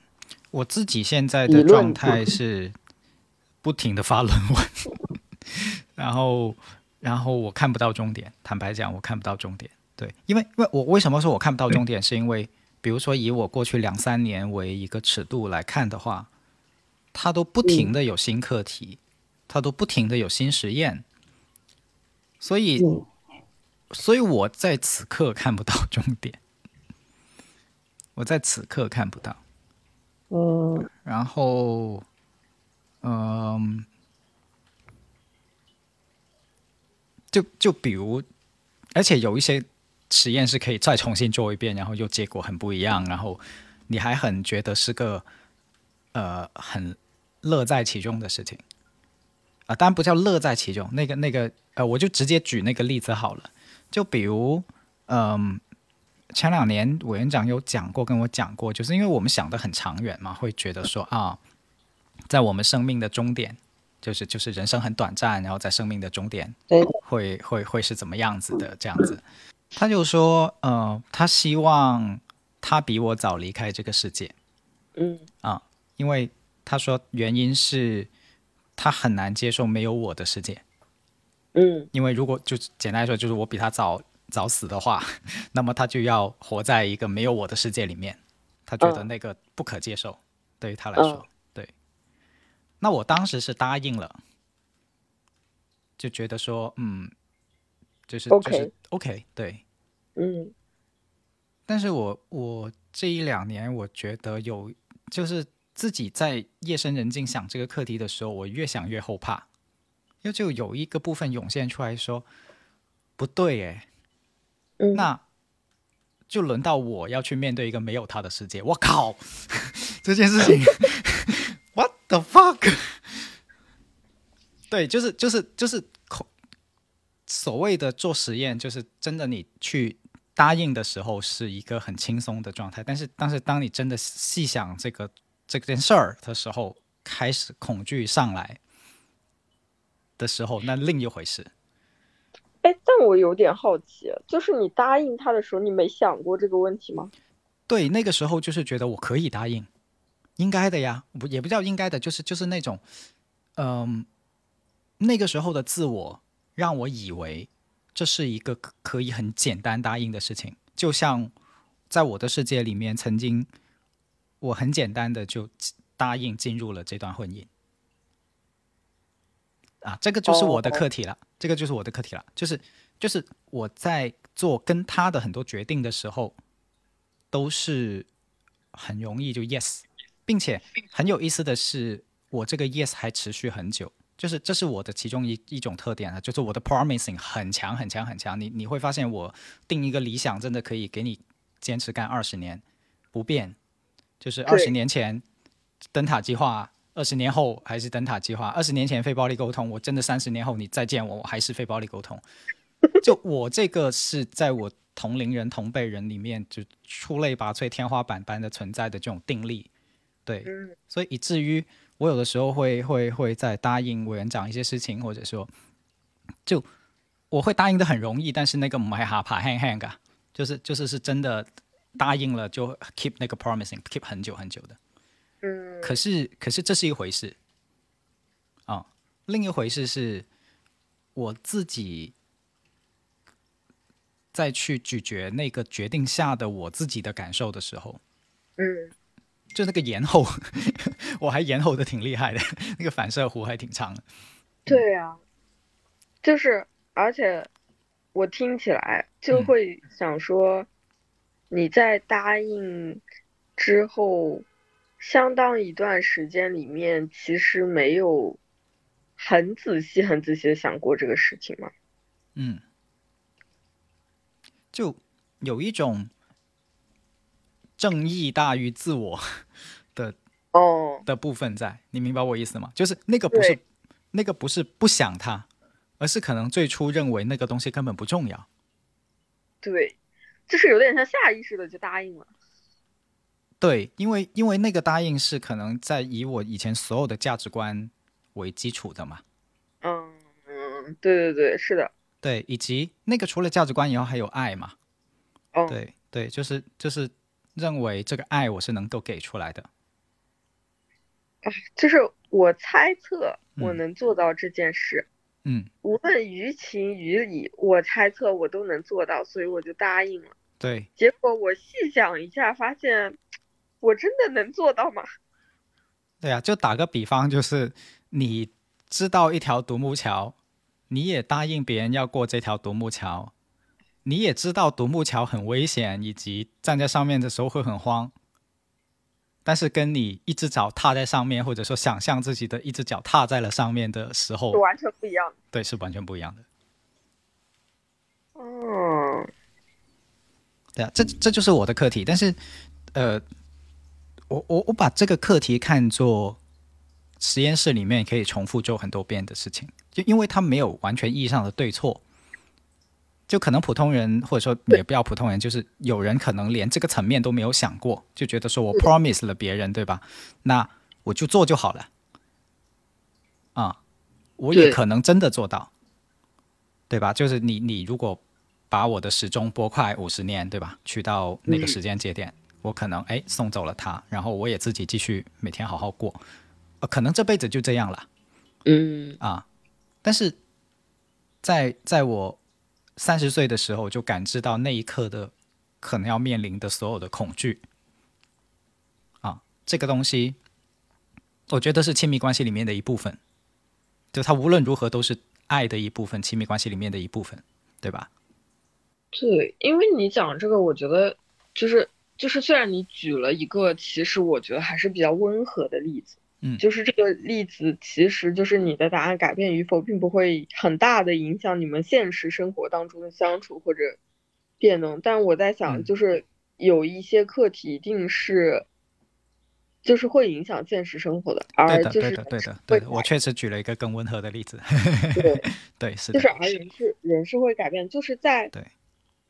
我自己现在的状态 是不停的发论文，然后然后我看不到终点。坦白讲，我看不到终点。对，因为因为我为什么说我看不到终点，是因为比如说以我过去两三年为一个尺度来看的话，它都不停的有新课题，它都不停的有新实验，所以嗯所以我在此刻看不到 终点，我在此刻看不到。嗯然后，嗯，就就比如，而且有一些实验是可以再重新做一遍，然后又结果很不一样，然后你还很觉得是个呃很乐在其中的事情啊、当然不叫乐在其中，那个那个呃，我就直接举那个例子好了，就比如嗯。前两年委员长有讲过，跟我讲过，就是因为我们想的很长远嘛，会觉得说啊，在我们生命的终点，就是就是人生很短暂，然后在生命的终点会会会是怎么样子的这样子。他就说，呃，他希望他比我早离开这个世界，嗯啊因为他说原因是他很难接受没有我的世界。嗯因为如果就简单来说，就是我比他早早死的话，那么他就要活在一个没有我的世界里面，他觉得嗯那个不可接受，对于他来说，对。那我当时是答应了，就觉得说，嗯，就是就 OK 是 OK，对。嗯但是我我这一两年，我觉得有就是自己在夜深人静想这个课题的时候，我越想越后怕，因为就有一个部分涌现出来说，不对诶，嗯，那就轮到我要去面对一个没有他的世界。我靠，这件事情 the fuck？对，就是就是就是口所谓的做实验，就是真的你去答应的时候是一个很轻松的状态，但是但是当你真的细想这个这件事儿的时候，开始恐惧上来的时候，那另一回事。哎，但我有点好奇，就是你答应他的时候，你没想过这个问题吗？对，那个时候就是觉得我可以答应，应该的呀，不也不叫应该的，就是就是那种，嗯、那个时候的自我让我以为这是一个可可以很简单答应的事情，就像在我的世界里面，曾经我很简单的就答应进入了这段婚姻。啊，这个就是我的哦。课题了这个就是我的课题了，就是就是我在做跟他的很多决定的时候，都是很容易就 yes，并且很有意思的是，我这个 yes 还持续很久，就是这是我的其中一一种特点啊，就是我的 promising 很强很强很强。你你会发现我定一个理想，真的可以给你坚持干二十年不变，就是二十年前灯塔计划。二十年后还是灯塔计划，二十年前非暴力沟通，我真的三十年后你再见我，我还是非暴力沟通。就我这个是在我同龄人、同辈人里面就出类拔萃、天花板般的存在的这种定力，对，嗯。所以以至于我有的时候会会会在答应委员长一些事情，或者说就我会答应的很容易，但是那个唔系下爬 hang hang 噶，就是就是是真的答应了就 keep 那个 promising keep 很久很久的。嗯。可。是，可是这是一回事。啊、另一回事是我自己再去咀嚼那个决定下的我自己的感受的时候，嗯就那个延后，我还延后的挺厉害的，那个反射弧还挺长的。对呀、就是而且我听起来就嗯会想说，你在答应之后，相当一段时间里面，其实没有很仔细、很仔细的想过这个事情吗？嗯，就有一种正义大于自我的哦，的部分在，你明白我意思吗？就是那个不是那个不是不想它，而是可能最初认为那个东西根本不重要。对，就是有点像下意识的就答应了。对，因为因为那个答应是可能在以我以前所有的价值观为基础的嘛，嗯嗯，对对对，是的，对，以及那个除了价值观以后还有爱嘛，哦，对对，就是就是认为这个爱我是能够给出来的，就是我猜测我嗯能做到这件事，嗯，无论于情于理，我猜测我都能做到，所以我就答应了。对结果我细想一下，发现我真的能做到吗？对啊，就打个比方，就是你知道一条独木桥，你也答应别人要过这条独木桥，你也知道独木桥很危险，以及站在上面的时候会很慌。但是跟你一只脚踏在上面，或者说想象自己的一只脚踏在了上面的时候是，完全不一样的。对，是完全不一样的。嗯，对啊，这这就是我的课题。但是，呃，我我我把这个课题看作实验室里面可以重复做很多遍的事情，就因为它没有完全意义上的对错。就可能普通人，或者说也不要普通人，就是有人可能连这个层面都没有想过，就觉得说我 promise 了别人，对吧？那我就做就好了。啊，我也可能真的做到，对吧？就是你你如果把我的时钟拨快五十年，对吧？去到那个嗯时间节点，我可能哎送走了他，然后我也自己继续每天好好过，呃，可能这辈子就这样了嗯，啊。但是在在我三十岁的时候，就感知到那一刻的可能要面临的所有的恐惧啊，这个东西，我觉得是亲密关系里面的一部分，就它无论如何都是爱的一部分，亲密关系里面的一部分，对吧？对，因为你讲这个，我觉得就是就是，虽然你举了一个其实我觉得还是比较温和的例子，嗯就是这个例子其实就是你的答案改变与否，并不会很大的影响你们现实生活当中的相处或者变动。但我在想，嗯就是有一些课题一定是。就是会影响现实生活的，对的，而就是对的，对的，对的。我确实举了一个更温和的例子，对，对，是的，就是而人是人是会改变，就是在对，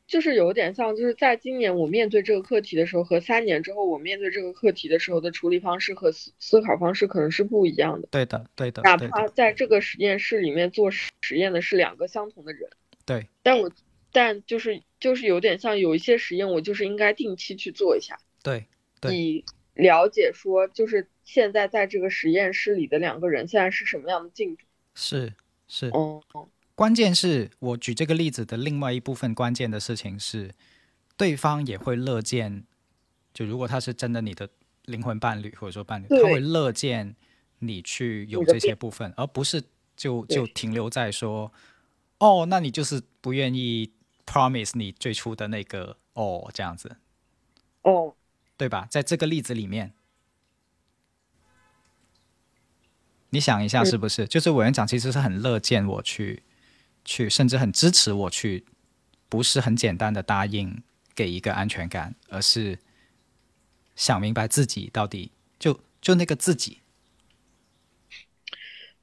就是有点像，就是在今年我面对这个课题的时候，和三年之后我面对这个课题的时候的处理方式和思思考方式可能是不一样的。对的，对的，哪，怕在这个实验室里面做实实验的是两个相同的人，对，但我但就是就是有点像有一些实验，我就是应该定期去做一下，对，对以了解说就是现在在这个实验室里的两个人现在是什么样的进度。是是。哦，关键是我举这个例子的另外一部分关键的事情是，对方也会乐见，就如果他是真的你的灵魂伴侣或者说伴侣，他会乐见你去有这些部分，而不是就就停留在说，哦，那你就是不愿意 promise 你最初的那个哦这样子，哦，对吧？在这个例子里面，你想一下是不是？就是委员长其实是很乐见我去去，甚至很支持我去，不是很简单的答应给一个安全感，而是想明白自己到底就就那个自己，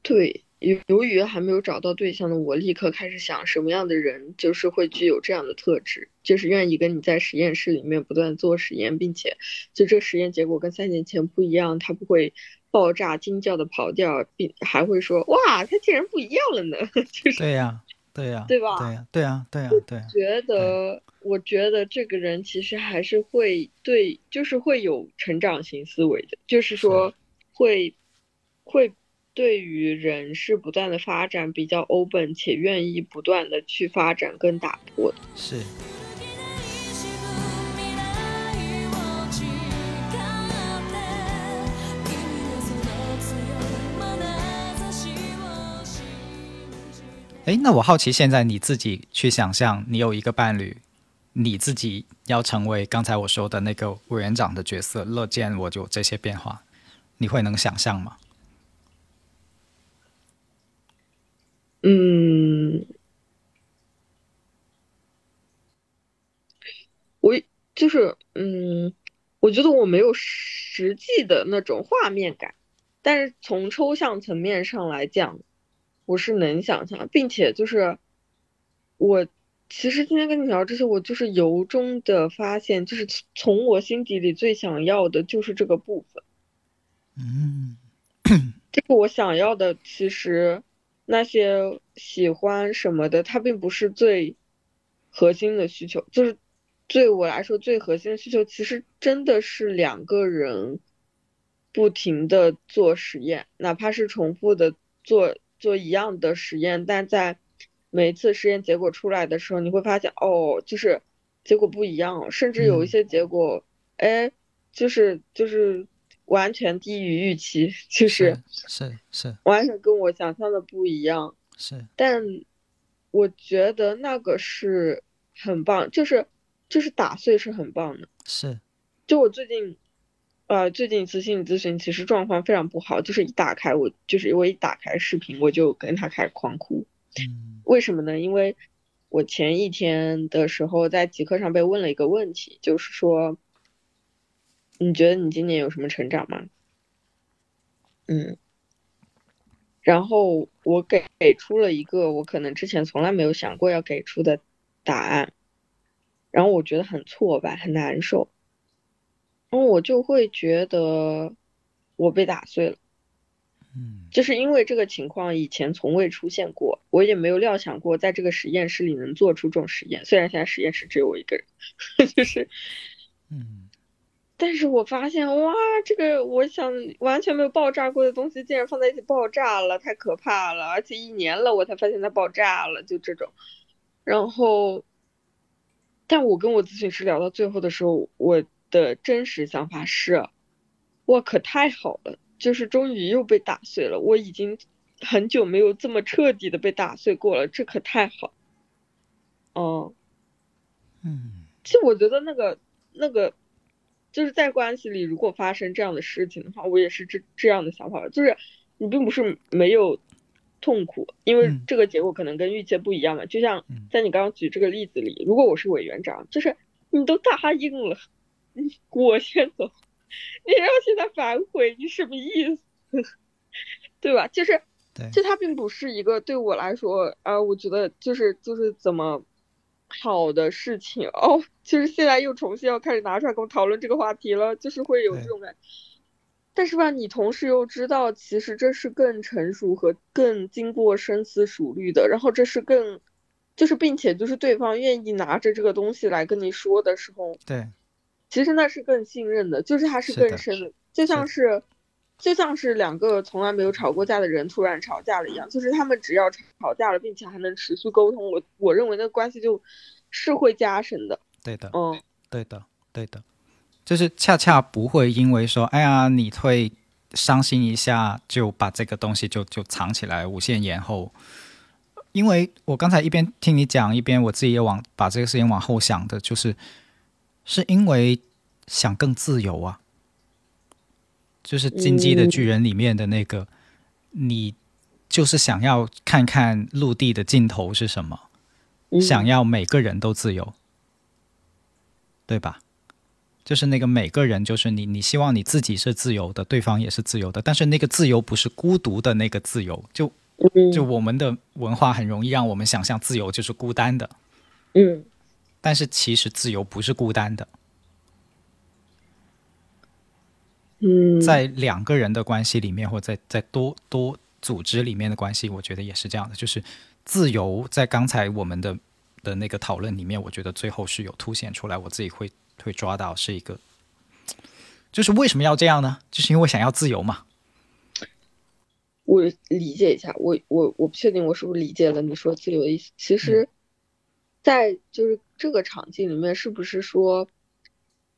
对，由由于还没有找到对象的我，立刻开始想什么样的人就是会具有这样的特质，就是愿意跟你在实验室里面不断做实验，并且就这实验结果跟三年前不一样，他不会爆炸惊叫的跑掉，并还会说哇，他竟然不一样了呢，就是对呀、对呀、对吧对呀、对呀、对呀、对呀、觉得，我觉得这个人其实还是会对，就是会有成长型思维的，就是说会会对于人是不断的发展比较 open，且愿意不断的去发展跟打破的。是。哎，那我好奇，现在你自己去想象，你有一个伴侣，你自己要成为刚才我说的那个委员长的角色，乐见我就这些变化，你会能想象吗？嗯，我就是嗯，我觉得我没有实际的那种画面感，但是从抽象层面上来讲，我是能想象，并且就是我其实今天跟你聊这些，我就是由衷的发现，就是从我心底里最想要的就是这个部分。嗯，这个我想要的其实。那些喜欢什么的，它并不是最核心的需求，就是对我来说最核心的需求，其实真的是两个人不停的做实验，哪怕是重复的做做一样的实验，但在每一次实验结果出来的时候，你会发现，哦，就是结果不一样，甚至有一些结果，哎，就是就是。完全低于预期，就是是是，完全跟我想象的不一样。是，但我觉得那个是很棒，就是就是打碎是很棒的。是，就我最近，呃，最近一次心理咨询其实状况非常不好，就是一打开我就是我一打开视频我就跟他开始狂哭。嗯，为什么呢？因为我前一天的时候在极客上被问了一个问题，就是说。你觉得你今年有什么成长吗？嗯，然后我给给出了一个我可能之前从来没有想过要给出的答案，然后我觉得很挫败，很难受，然后我就会觉得我被打碎了，嗯，就是因为这个情况以前从未出现过，我也没有料想过在这个实验室里能做出这种实验，虽然现在实验室只有我一个人，就是，嗯。但是我发现，哇，这个我想完全没有爆炸过的东西，竟然放在一起爆炸了，太可怕了！而且一年了，我才发现它爆炸了，就这种。然后，但我跟我咨询师聊到最后的时候，我的真实想法是，我，可太好了，就是终于又被打碎了。我已经很久没有这么彻底的被打碎过了，这可太好。哦，嗯，其实我觉得那个那个。就是在关系里，如果发生这样的事情的话，我也是这这样的想法。就是你并不是没有痛苦，因为这个结果可能跟预期不一样嘛。就像在你刚刚举这个例子里，如果我是委员长，就是你都答应了，我先走，你要现在反悔，你什么意思？对吧？就是，就他并不是一个对我来说啊，我觉得就是就是怎么。好的事情哦，就是现在又重新要开始拿出来跟我讨论这个话题了，就是会有这种感。但是吧，你同时又知道，其实这是更成熟和更经过深思熟虑的，然后这是更，就是并且就是对方愿意拿着这个东西来跟你说的时候，对，其实那是更信任的，就是他是更深的，就像是。就像是两个从来没有吵过架的人突然吵架了一样，就是他们只要吵架了，并且还能持续沟通，我我认为那关系就是会加深的。对的，嗯，对的，对的，就是恰恰不会因为说，哎呀，你会伤心一下，就把这个东西就就藏起来，无限延后。因为我刚才一边听你讲，一边我自己也往把这个事情往后想的，就是是因为想更自由啊。就是《金鸡的巨人》里面的那个，你就是想要看看陆地的尽头是什么，想要每个人都自由，对吧？就是那个每个人，就是你，你希望你自己是自由的，对方也是自由的，但是那个自由不是孤独的那个自由，就就我们的文化很容易让我们想象自由就是孤单的，嗯，但是其实自由不是孤单的。在两个人的关系里面，或在在多多组织里面的关系，我觉得也是这样的。就是自由，在刚才我们的的那个讨论里面，我觉得最后是有凸显出来。我自己会会抓到是一个，就是为什么要这样呢？就是因为想要自由嘛。我理解一下，我我我不确定我是不是理解了你说自由的意思。其实，在就是这个场景里面，是不是说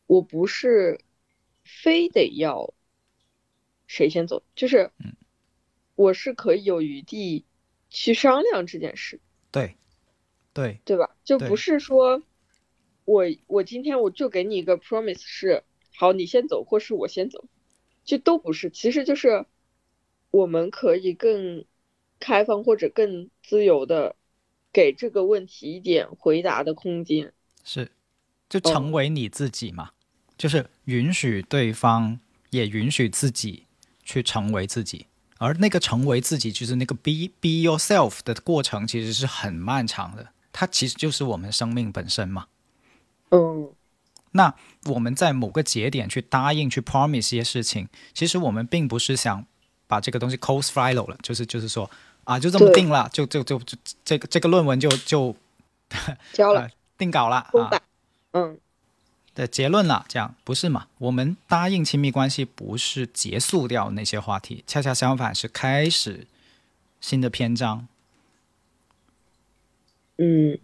我不是？非得要谁先走，就是我是可以有余地去商量这件事。对，对，对吧？就不是说我我今天我就给你一个 promise 是好，你先走，或是我先走，就都不是，其实就是我们可以更开放或者更自由的给这个问题一点回答的空间。是，就成为你自己嘛，就是允许对方，也允许自己去成为自己。而那个成为自己，就是那个 be be yourself 的过程，其实是很漫长的。它其实就是我们生命本身嘛。嗯，那我们在某个节点去答应、去 promise 一些事情，其实我们并不是想把这个东西 close final 了，就是就是说啊，就这么定了，就就就就这个这个论文就就交了，定稿了啊，嗯。的结论了，这样不是嘛？我们答应亲密关系不是结束掉那些话题，恰恰相反是开始新的篇章。嗯，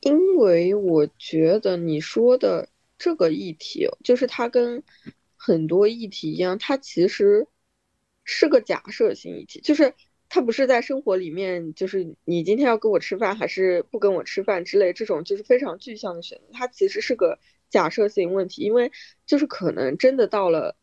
因为我觉得你说的这个议题，就是它跟很多议题一样，它其实是个假设性议题，就是。他不是在生活里面，就是你今天要跟我吃饭还是不跟我吃饭之类这种，就是非常具象的选择。它其实是个假设性问题，因为就是可能真的到了，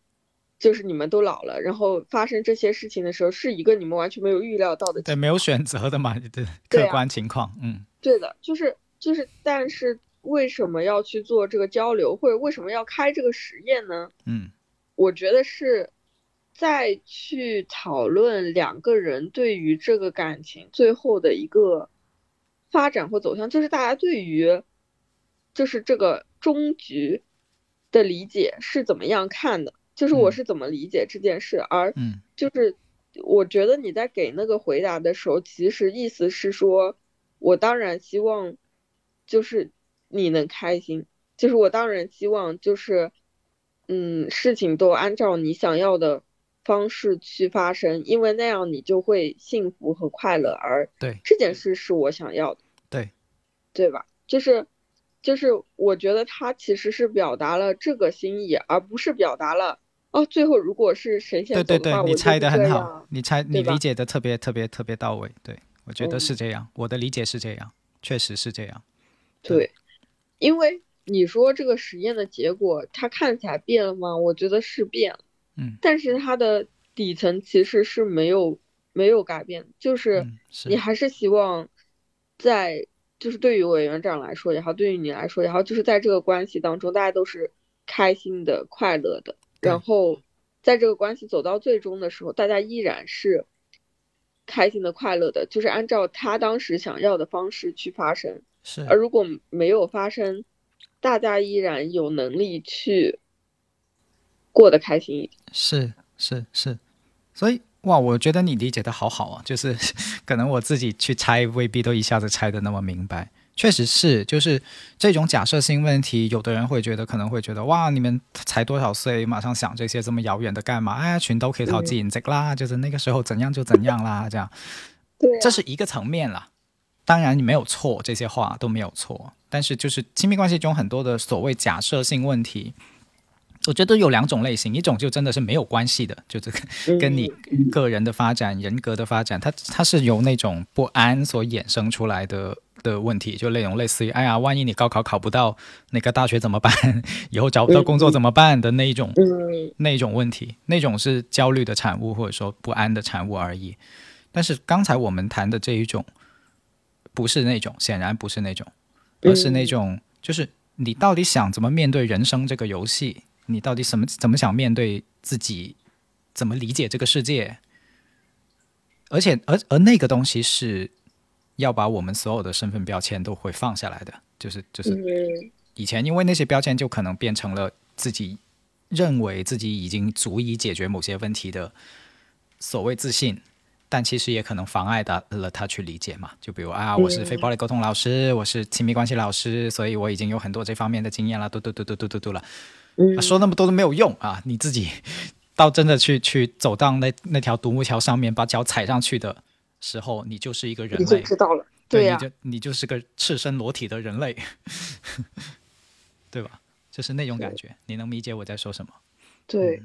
就是你们都老了，然后发生这些事情的时候，是一个你们完全没有预料到的。对，没有选择的嘛，对，客观情况，嗯，对的，就是就是，但是为什么要去做这个交流，或者为什么要开这个实验呢？嗯，我觉得是。再去讨论两个人对于这个感情最后的一个发展或走向，就是大家对于就是这个终局的理解是怎么样看的？就是我是怎么理解这件事？而就是我觉得你在给那个回答的时候，其实意思是说，我当然希望就是你能开心，就是我当然希望就是嗯，事情都按照你想要的。方式去发生，因为那样你就会幸福和快乐，而对这件事是我想要的，对，对吧？就是就是，我觉得他其实是表达了这个心意，而不是表达了哦，最后如果是神仙对对对，你猜的很好，你猜你理解的特别特别特别到位，对我觉得是这样，我的理解是这样，确实是这样，对，因为你说这个实验的结果，它看起来变了吗？我觉得是变了。嗯，但是它的底层其实是没有没有改变，就是你还是希望在就是对于委员长来说也好，对于你来说也好，就是在这个关系当中，大家都是开心的、快乐的。然后在这个关系走到最终的时候，大家依然是开心的、快乐的，就是按照他当时想要的方式去发生。是，而如果没有发生，大家依然有能力去。过得开心一点，是是是，所以哇，我觉得你理解的好好啊，就是 可能我自己去猜，未必都一下子猜的那么明白。确实是，就是这种假设性问题，有的人会觉得，可能会觉得哇，你们才多少岁，马上想这些这么遥远的干嘛？哎，群都可以逃自然啦，就是那个时候怎样就怎样啦，这样。对，这是一个层面啦。当然你没有错，这些话都没有错，但是就是亲密关系中很多的所谓假设性问题。我觉得有两种类型，一种就真的是没有关系的，就这个跟你个人的发展、人格的发展，它它是由那种不安所衍生出来的的问题，就那种类似于，哎呀，万一你高考考不到那个大学怎么办？以后找不到工作怎么办的那一种，那一种问题，那种是焦虑的产物，或者说不安的产物而已。但是刚才我们谈的这一种，不是那种，显然不是那种，而是那种，就是你到底想怎么面对人生这个游戏？你到底什么怎么想面对自己？怎么理解这个世界？而且，而而那个东西是要把我们所有的身份标签都会放下来的。就是就是以前，因为那些标签就可能变成了自己认为自己已经足以解决某些问题的所谓自信，但其实也可能妨碍到了他去理解嘛。就比如啊，我是非暴力沟通老师，我是亲密关系老师，所以我已经有很多这方面的经验了。嘟嘟嘟嘟嘟嘟嘟了。说那么多都没有用啊！你自己到真的去去走到那那条独木桥上面，把脚踩上去的时候，你就是一个人类，你就知道了。对呀，你就你就是个赤身裸体的人类，对吧？就是那种感觉，你能理解我在说什么？对，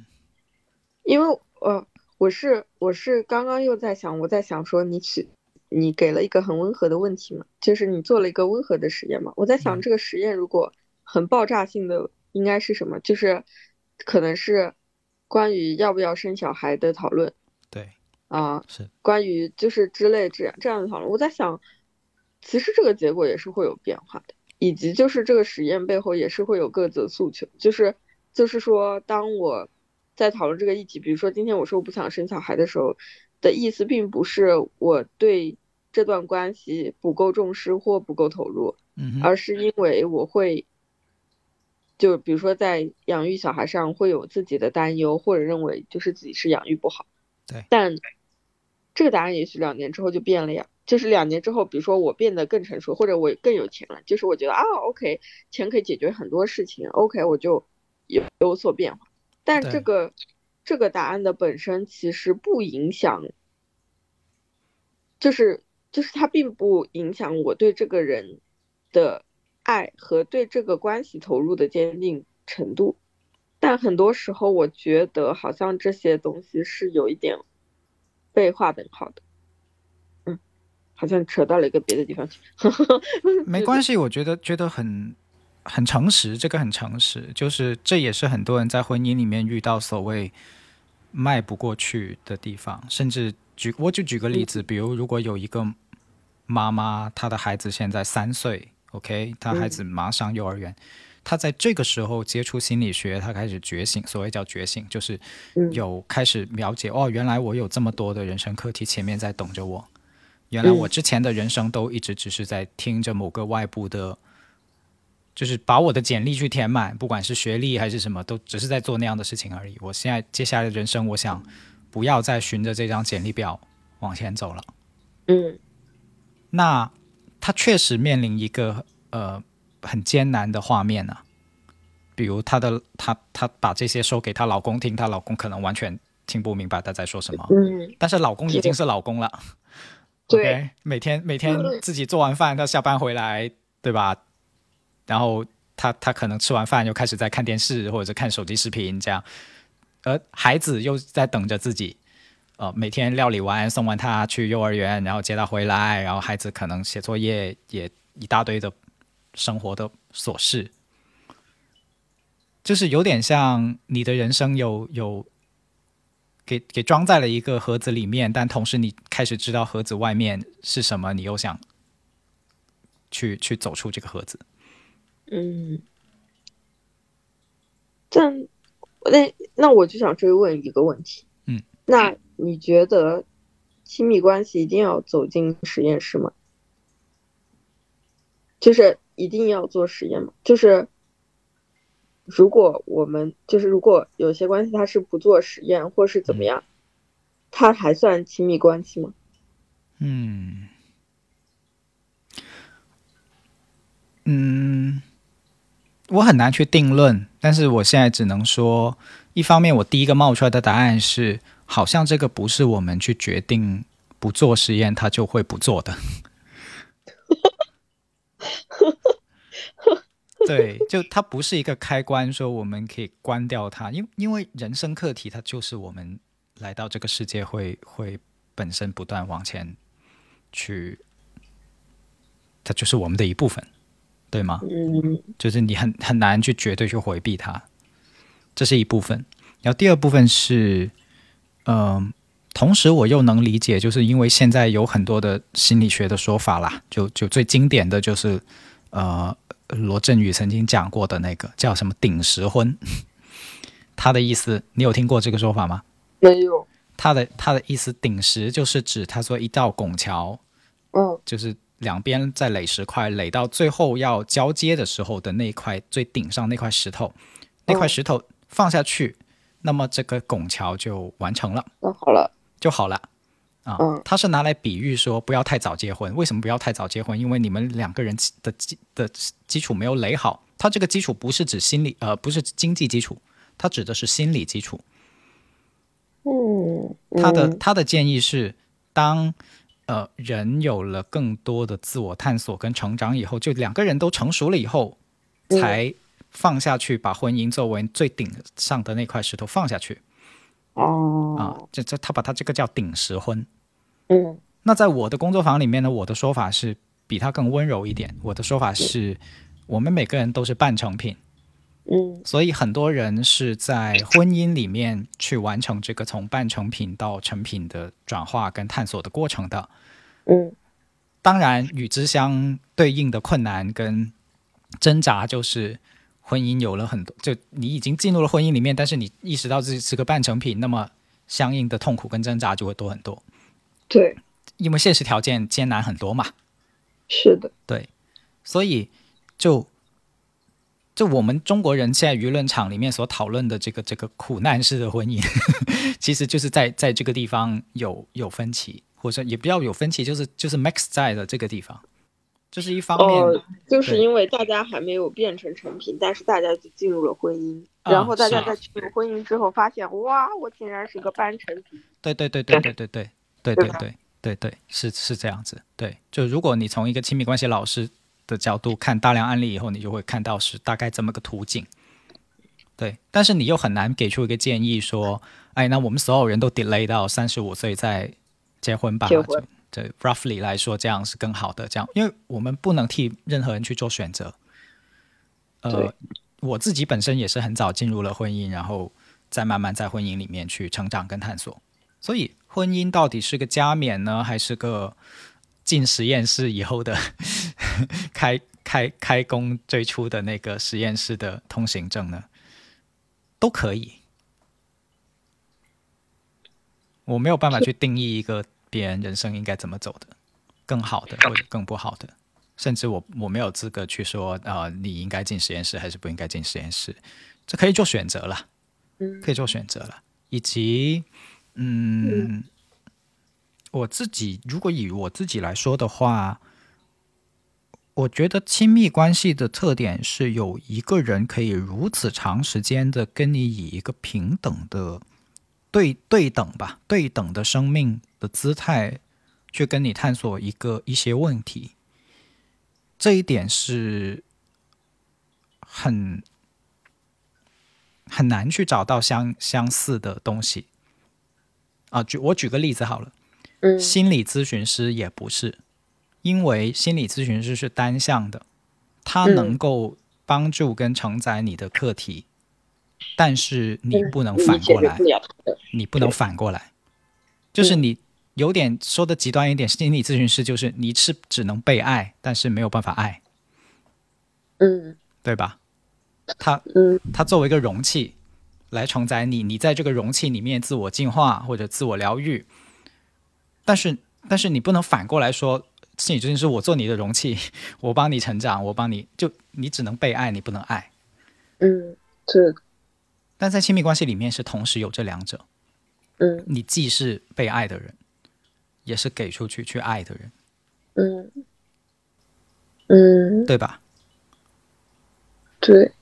因为呃，我是我是刚刚又在想，我在想说，你去你给了一个很温和的问题嘛，就是你做了一个温和的实验嘛。我在想，嗯这个实验如果很爆炸性的，应该是什么？就是可能是关于要不要生小孩的讨论对，啊，是，关于就是之类这样这样的讨论。我在想，其实这个结果也是会有变化的，以及就是这个实验背后也是会有各自的诉求，就是就是说，当我在讨论这个议题，比如说今天我说我不想生小孩的时候，的意思并不是我对这段关系不够重视或不够投入，嗯，而是因为我会，就比如说在养育小孩上会有自己的担忧，或者认为就是自己是养育不好。对但这个答案也许两年之后就变了呀。就是两年之后，比如说我变得更成熟，或者我更有钱了，就是我觉得啊，OK，钱可以解决很多事情，OK，我就有有所变化。但这个这个答案的本身其实不影响，就是就是它并不影响我对这个人的爱和对这个关系投入的坚定程度。但很多时候，我觉得好像这些东西是有一点被划等号的。嗯，好像扯到了一个别的地方去。没关系，我觉得觉得很很诚实，这个很诚实，就是这也是很多人在婚姻里面遇到所谓迈不过去的地方，甚至举我就举个例子，比如如果有一个妈妈，她的孩子现在三岁，OK，他孩子马上幼儿园。他在这个时候接触心理学，他开始觉醒。所谓叫觉醒，就是嗯有开始了解哦，原来我有这么多的人生课题前面在等着我。原来我之前的人生都一直只是在听着某个外部的，就是把我的简历去填满，不管是学历还是什么，都只是在做那样的事情而已。我现在接下来的人生，我想不要再循着这张简历表往前走了。嗯那她确实面临一个呃很艰难的画面呢、比如她的她她把这些说给她老公听，她老公可能完全听不明白她在说什么。嗯，但是老公已经是老公了，对。每天每天自己做完饭，他下班回来，对吧？然后他他可能吃完饭又开始在看电视或者是看手机视频这样，而孩子又在等着自己，呃，每天料理完送完他去幼儿园，然后接他回来，然后孩子可能写作业也一大堆的生活的琐事，就是有点像你的人生有有给给装在了一个盒子里面，但同时你开始知道盒子外面是什么，你又想去去走出这个盒子。嗯，但那那我就想追问一个问题，嗯，那你觉得亲密关系一定要走进实验室吗？就是一定要做实验吗？就是如果我们就是如果有些关系它是不做实验或是怎么样，它还算亲密关系吗？嗯嗯，我很难去定论，但是我现在只能说，一方面我第一个冒出来的答案是，好像这个不是我们去决定不做实验，他就会不做的。对，就它不是一个开关，说我们可以关掉它，因因为人生课题它就是我们来到这个世界会会本身不断往前去，它就是我们的一部分，对吗？嗯就是你很很难去绝对去回避它，这是一部分。然后第二部分是，嗯、同时我又能理解，就是因为现在有很多的心理学的说法啦，就就最经典的就是，呃，罗振宇曾经讲过的那个叫什么顶石婚，他的意思你有听过这个说法吗？没有，他的他的意思顶石就是指他说一道拱桥，嗯。就是两边在垒石块，垒到最后要交接的时候的那一块最顶上那块石头，那块石头放下去，那么这个拱桥就完成了，那好了，就好了。啊嗯，它是拿来比喻说不要太早结婚。为什么不要太早结婚？因为你们两个人的基的基础没有垒好。它这个基础不是指心理，呃，不是经济基础，它指的是心理基础。嗯，他的嗯他的建议是，当呃人有了更多的自我探索跟成长以后，就两个人都成熟了以后，嗯才放下去，把婚姻作为最顶上的那块石头放下去哦啊。这这他把他这个叫顶石婚。嗯那在我的工作坊里面呢，我的说法是比他更温柔一点。我的说法是，我们每个人都是半成品，嗯所以很多人是在婚姻里面去完成这个从半成品到成品的转化跟探索的过程的。嗯当然，与之相对应的困难跟挣扎就是。婚姻有了很多，就你已经进入了婚姻里面，但是你意识到自己是个半成品，那么相应的痛苦跟挣扎就会多很多，对，因为现实条件艰难很多嘛。是的，对，所以就就我们中国人现在舆论场里面所讨论的这个这个苦难式的婚姻，其实就是在在这个地方有有分歧，或者也不要有分歧，就是就是 max 在的这个地方，这是一方面。哦，就是因为大家还没有变成成品，但是大家就进入了婚姻，啊然后大家在进入婚姻之后发现，哇，我竟然是个半成品。对对对对对对对对对对对对对，是是这样子。对，就如果你从一个亲密关系老师的角度看大量案例以后，你就会看到是大概这么个途径。对，但是你又很难给出一个建议说，哎，那我们所有人都 delay 到三十五岁再结婚吧？结婚就对，roughly 来说，这样是更好的。这样，因为我们不能替任何人去做选择。呃，我自己本身也是很早进入了婚姻，然后再慢慢在婚姻里面去成长跟探索。所以，婚姻到底是个加冕呢，还是个进实验室以后的 开开开工最初的那个实验室的通行证呢？都可以。我没有办法去定义一个别人人生应该怎么走的，更好的或者更不好的，甚至我我没有资格去说啊、呃你应该进实验室还是不应该进实验室，这可以做选择了。嗯可以做选择了，以及嗯，我自己如果以我自己来说的话，我觉得亲密关系的特点是有一个人可以如此长时间的跟你以一个平等的对对等吧，对等的生命的姿态去跟你探索一个一些问题，这一点是很很难去找到相相似的东西。啊。举我举个例子好了，嗯。心理咨询师也不是，因为心理咨询师是单向的，他嗯。能够帮助跟承载你的课题，但是你不能反过来。你不能反过来，就是你有点说的极端一点，心理咨询师就是你是只能被爱，但是没有办法爱，嗯。对吧？他嗯。它作为一个容器来承载你，你在这个容器里面自我进化或者自我疗愈，但是但是你不能反过来说，心理咨询师我做你的容器，我帮你成长，我帮你就你只能被爱，你不能爱。嗯，是，但在亲密关系里面是同时有这两者，嗯。你既是被爱的人，也是给出去去爱的人，嗯嗯，对吧？对，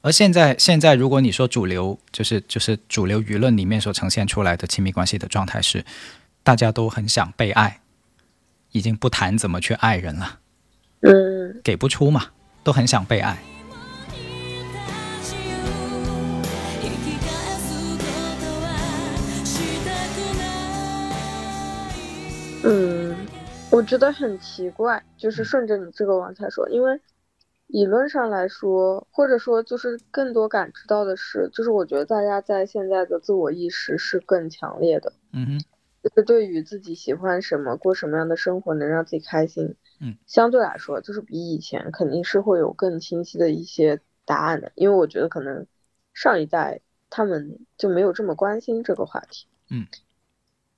而现在，现在如果你说主流就是就是主流舆论里面所呈现出来的亲密关系的状态是，大家都很想被爱，已经不谈怎么去爱人了，嗯。给不出嘛，都很想被爱。嗯，我觉得很奇怪，就是顺着你这个往下说，因为理论上来说，或者说就是更多感知到的是，就是我觉得大家在现在的自我意识是更强烈的，嗯哼，就是对于自己喜欢什么、过什么样的生活能让自己开心，嗯，相对来说就是比以前肯定是会有更清晰的一些答案的，因为我觉得可能上一代他们就没有这么关心这个话题，嗯，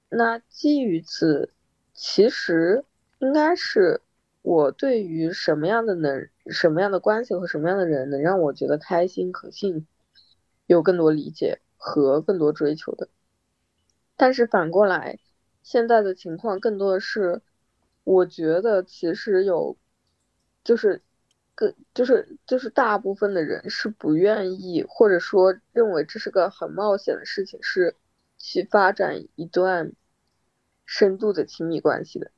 那基于此，其实应该是我对于什么样的能、什么样的关系和什么样的人能让我觉得开心可信，有更多理解和更多追求的。但是反过来，现在的情况更多的是，我觉得其实有，就是，更就是就是大部分的人是不愿意，或者说认为这是个很冒险的事情，是去发展一段深度的亲密关系的。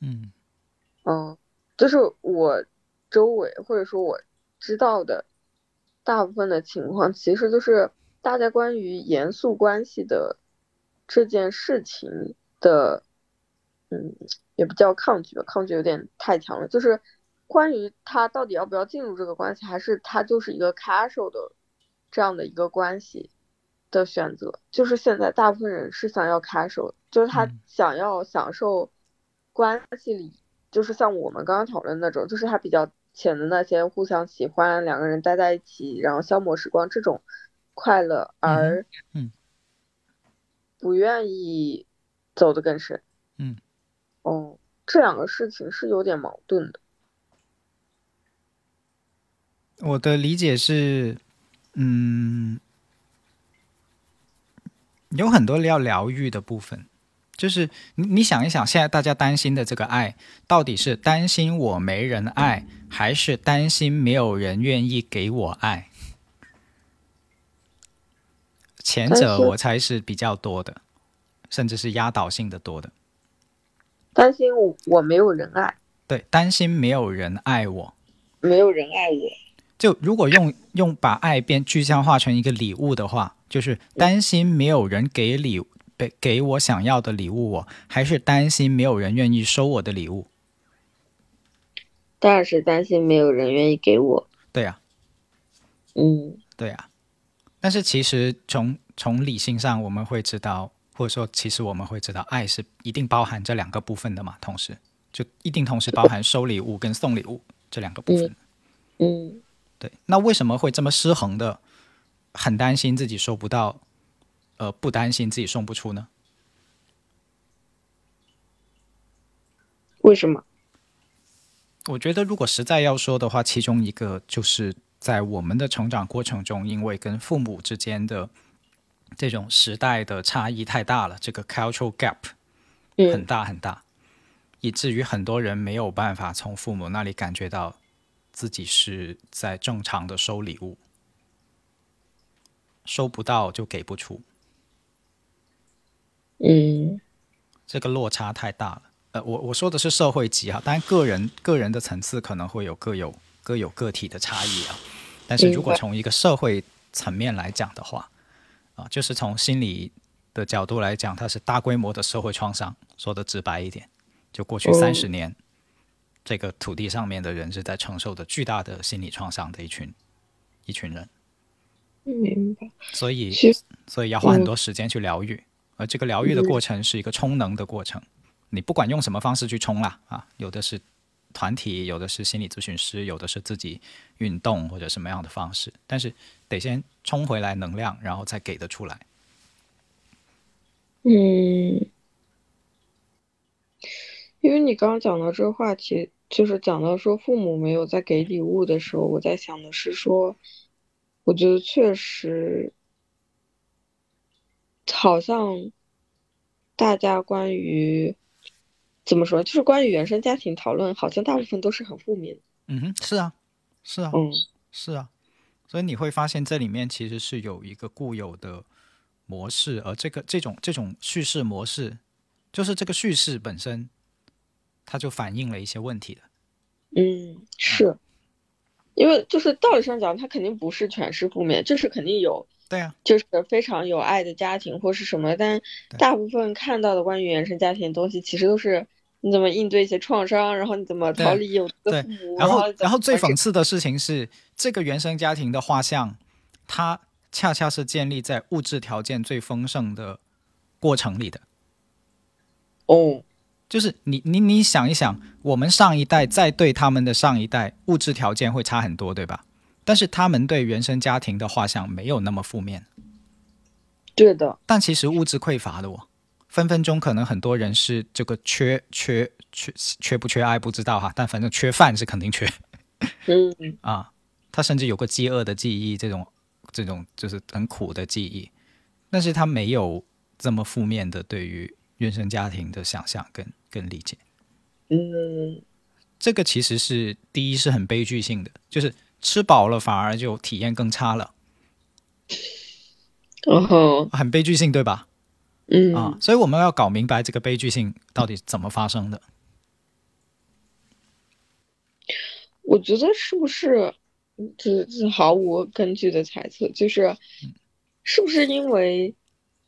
嗯嗯，就是我周围或者说我知道的大部分的情况，其实就是大家关于严肃关系的这件事情的嗯，也不叫抗拒吧，抗拒有点太强了。就是关于他到底要不要进入这个关系，还是他就是一个 casual 的这样的一个关系的选择。就是现在大部分人是想要 casual，就是他想要享受关系里，就是像我们刚刚讨论那种，就是他比较浅的那些互相喜欢，两个人待在一起，然后消磨时光这种快乐，而嗯。不愿意走得更深，嗯，哦，这两个事情是有点矛盾的。我的理解是，嗯，有很多要疗愈的部分，就是你你想一想，现在大家担心的这个爱，到底是担心我没人爱，还是担心没有人愿意给我爱？前者我猜是比较多的，甚至是压倒性的多的。担心我我没有人爱，对，担心没有人爱我，没有人爱我。就如果用用把爱变具象化成一个礼物的话，就是担心没有人给礼给给我想要的礼物，我还是担心没有人愿意收我的礼物。当然是担心没有人愿意给我。对呀，嗯，对呀。但是其实从从理性上我们会知道，或者说其实我们会知道，爱是一定包含这两个部分的嘛，同时就一定同时包含收礼物跟送礼物这两个部分。嗯，对。那为什么会这么失衡的？很担心自己收不到，呃，不担心自己送不出呢？为什么？我觉得如果实在要说的话，其中一个就是。在我们的成长过程中，因为跟父母之间的这种时代的差异太大了，这个 cultural gap 很大很大，以至于很多人没有办法从父母那里感觉到自己是在正常的收礼物，收不到就给不出。嗯，这个落差太大了。呃，我我说的是社会级哈，当然个人个人的层次可能会有各有各有个体的差异啊。但是如果从一个社会层面来讲的话，啊，就是从心理的角度来讲，它是大规模的社会创伤。说的直白一点，就过去三十年，这个土地上面的人是在承受着巨大的心理创伤的一群一群人。明白。所以，所以要花很多时间去疗愈，而这个疗愈的过程是一个充能的过程。你不管用什么方式去充啦，啊，有的是。团体有的是心理咨询师，有的是自己运动或者什么样的方式，但是得先充回来能量，然后再给得出来。嗯，因为你刚刚讲到这个话题，就是讲到说父母没有在给礼物的时候，我在想的是说，我觉得确实好像大家关于。怎么说？就是关于原生家庭讨论，好像大部分都是很负面。嗯哼，是啊，是啊，嗯，是啊。所以你会发现这里面其实是有一个固有的模式，而这个这种这种叙事模式，就是这个叙事本身，它就反映了一些问题的。嗯，是，因为就是道理上讲，它肯定不是全是负面，就是肯定有。对啊，就是非常有爱的家庭或是什么，但大部分看到的关于原生家庭的东西，其实都是。你怎么应对一些创伤？然后你怎么逃离有的父母？然后，然后最讽刺的事情是，这个原生家庭的画像，它恰恰是建立在物质条件最丰盛的过程里的。哦，就是你你你想一想，我们上一代再对他们的上一代，物质条件会差很多，对吧？但是他们对原生家庭的画像没有那么负面。对的。但其实物质匮乏的我。分分钟可能很多人是这个缺缺缺缺不缺爱不知道哈，但反正缺饭是肯定缺。嗯 啊，他甚至有个饥饿的记忆，这种这种就是很苦的记忆，但是他没有这么负面的对于原生家庭的想象跟跟理解。嗯，这个其实是第一是很悲剧性的，就是吃饱了反而就体验更差了。哦，很悲剧性对吧？嗯啊，所以我们要搞明白这个悲剧性到底怎么发生的。我觉得是不是，这这毫无根据的猜测，就是，是不是因为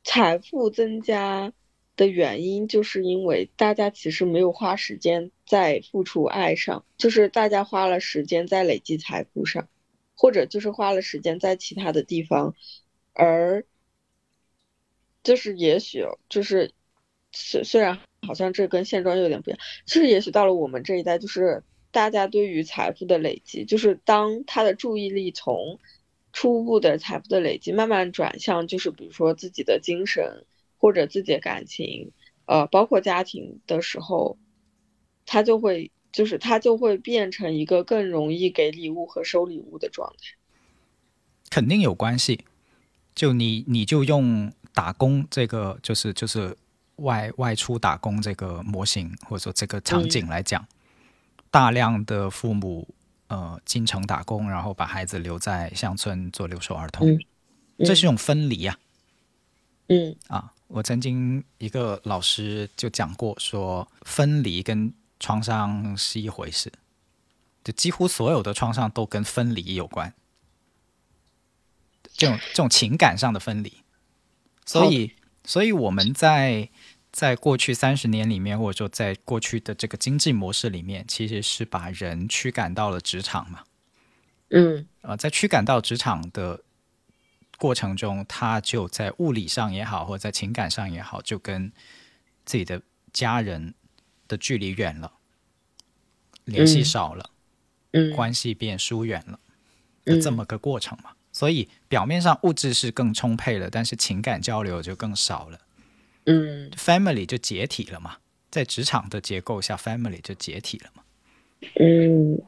财富增加的原因，就是因为大家其实没有花时间在付出爱上，就是大家花了时间在累积财富上，或者就是花了时间在其他的地方，而就是也许就是虽虽然好像这跟现状有点不一样，就是也许到了我们这一代，就是大家对于财富的累积，就是当他的注意力从初步的财富的累积慢慢转向，就是比如说自己的精神。或者自己的感情，呃，包括家庭的时候，他就会，就是他就会变成一个更容易给礼物和收礼物的状态。肯定有关系。就你，你就用打工这个，就是就是外外出打工这个模型，或者说这个场景来讲，大量的父母呃进城打工，然后把孩子留在乡村做留守儿童，这是一种分离呀。嗯啊。我曾经一个老师就讲过，说分离跟创伤是一回事，就几乎所有的创伤都跟分离有关，这种这种情感上的分离。所以，所以我们在在过去三十年里面，或者说在过去的这个经济模式里面，其实是把人驱赶到了职场嘛。嗯，呃，在驱赶到职场的。过程中，他就在物理上也好，或者在情感上也好，就跟自己的家人的距离远了，联系少了，嗯，关系变疏远了，这么个过程嘛。所以表面上物质是更充沛了，但是情感交流就更少了。嗯，family 就解体了嘛，在职场的结构下，family 就解体了嘛。嗯。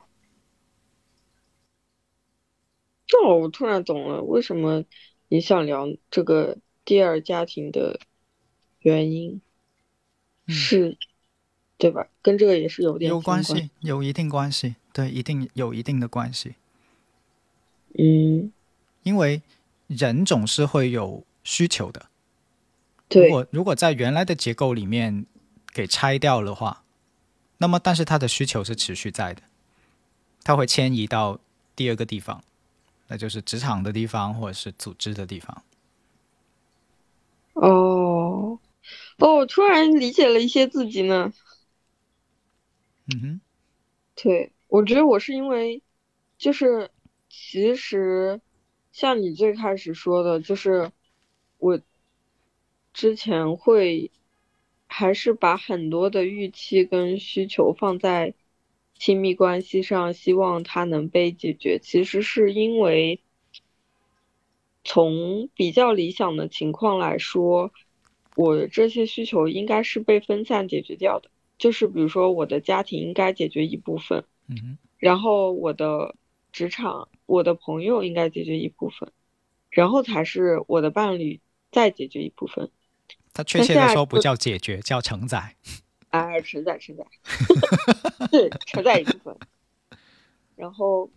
哦，我突然懂了，为什么你想聊这个第二家庭的原因，是，对吧？跟这个也是有点有关系，有一定关系，对，一定有一定的关系。嗯，因为人总是会有需求的，对。如果如果在原来的结构里面给拆掉的话，那么但是他的需求是持续在的，他会迁移到第二个地方。那就是职场的地方，或者是组织的地方。哦，哦，突然理解了一些自己呢。嗯哼，对，我觉得我是因为，就是其实像你最开始说的，就是我之前会还是把很多的预期跟需求放在。亲密关系上，希望它能被解决，其实是因为从比较理想的情况来说，我这些需求应该是被分散解决掉的。就是比如说，我的家庭应该解决一部分，嗯，然后我的职场、我的朋友应该解决一部分，然后才是我的伴侣再解决一部分。它确切的说不叫解决，叫承载。哎，承载承载，对，承载一部分。然后，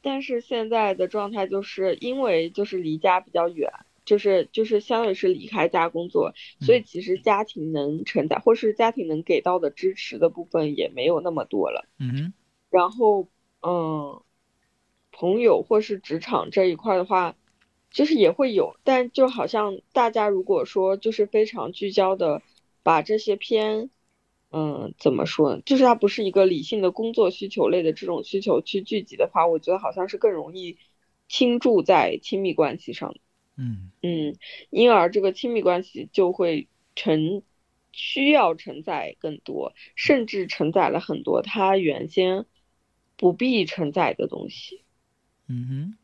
但是现在的状态就是因为就是离家比较远，就是就是相当于是离开家工作，所以其实家庭能承载或是家庭能给到的支持的部分也没有那么多了。嗯然后，嗯，朋友或是职场这一块的话，就是也会有，但就好像大家如果说就是非常聚焦的把这些偏。嗯，怎么说呢？就是它不是一个理性的工作需求类的这种需求去聚集的话，我觉得好像是更容易倾注在亲密关系上。嗯嗯，因而这个亲密关系就会承需要承载更多，甚至承载了很多它原先不必承载的东西。嗯哼，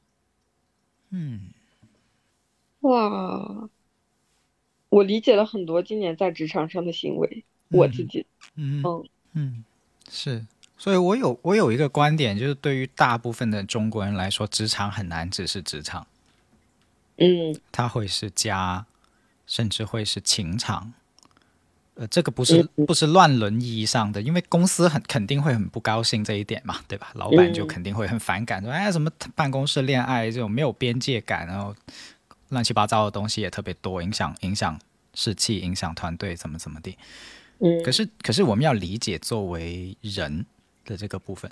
嗯，哇，我理解了很多今年在职场上的行为。我自己，嗯嗯嗯，是，所以我有我有一个观点，就是对于大部分的中国人来说，职场很难只是职场，嗯，它会是家，甚至会是情场，呃，这个不是不是乱伦意义上的，因为公司很肯定会很不高兴这一点嘛，对吧？老板就肯定会很反感，说哎，什么办公室恋爱这种没有边界感，然后乱七八糟的东西也特别多，影响影响士气，影响团队，怎么怎么地。可是，可是我们要理解作为人的这个部分，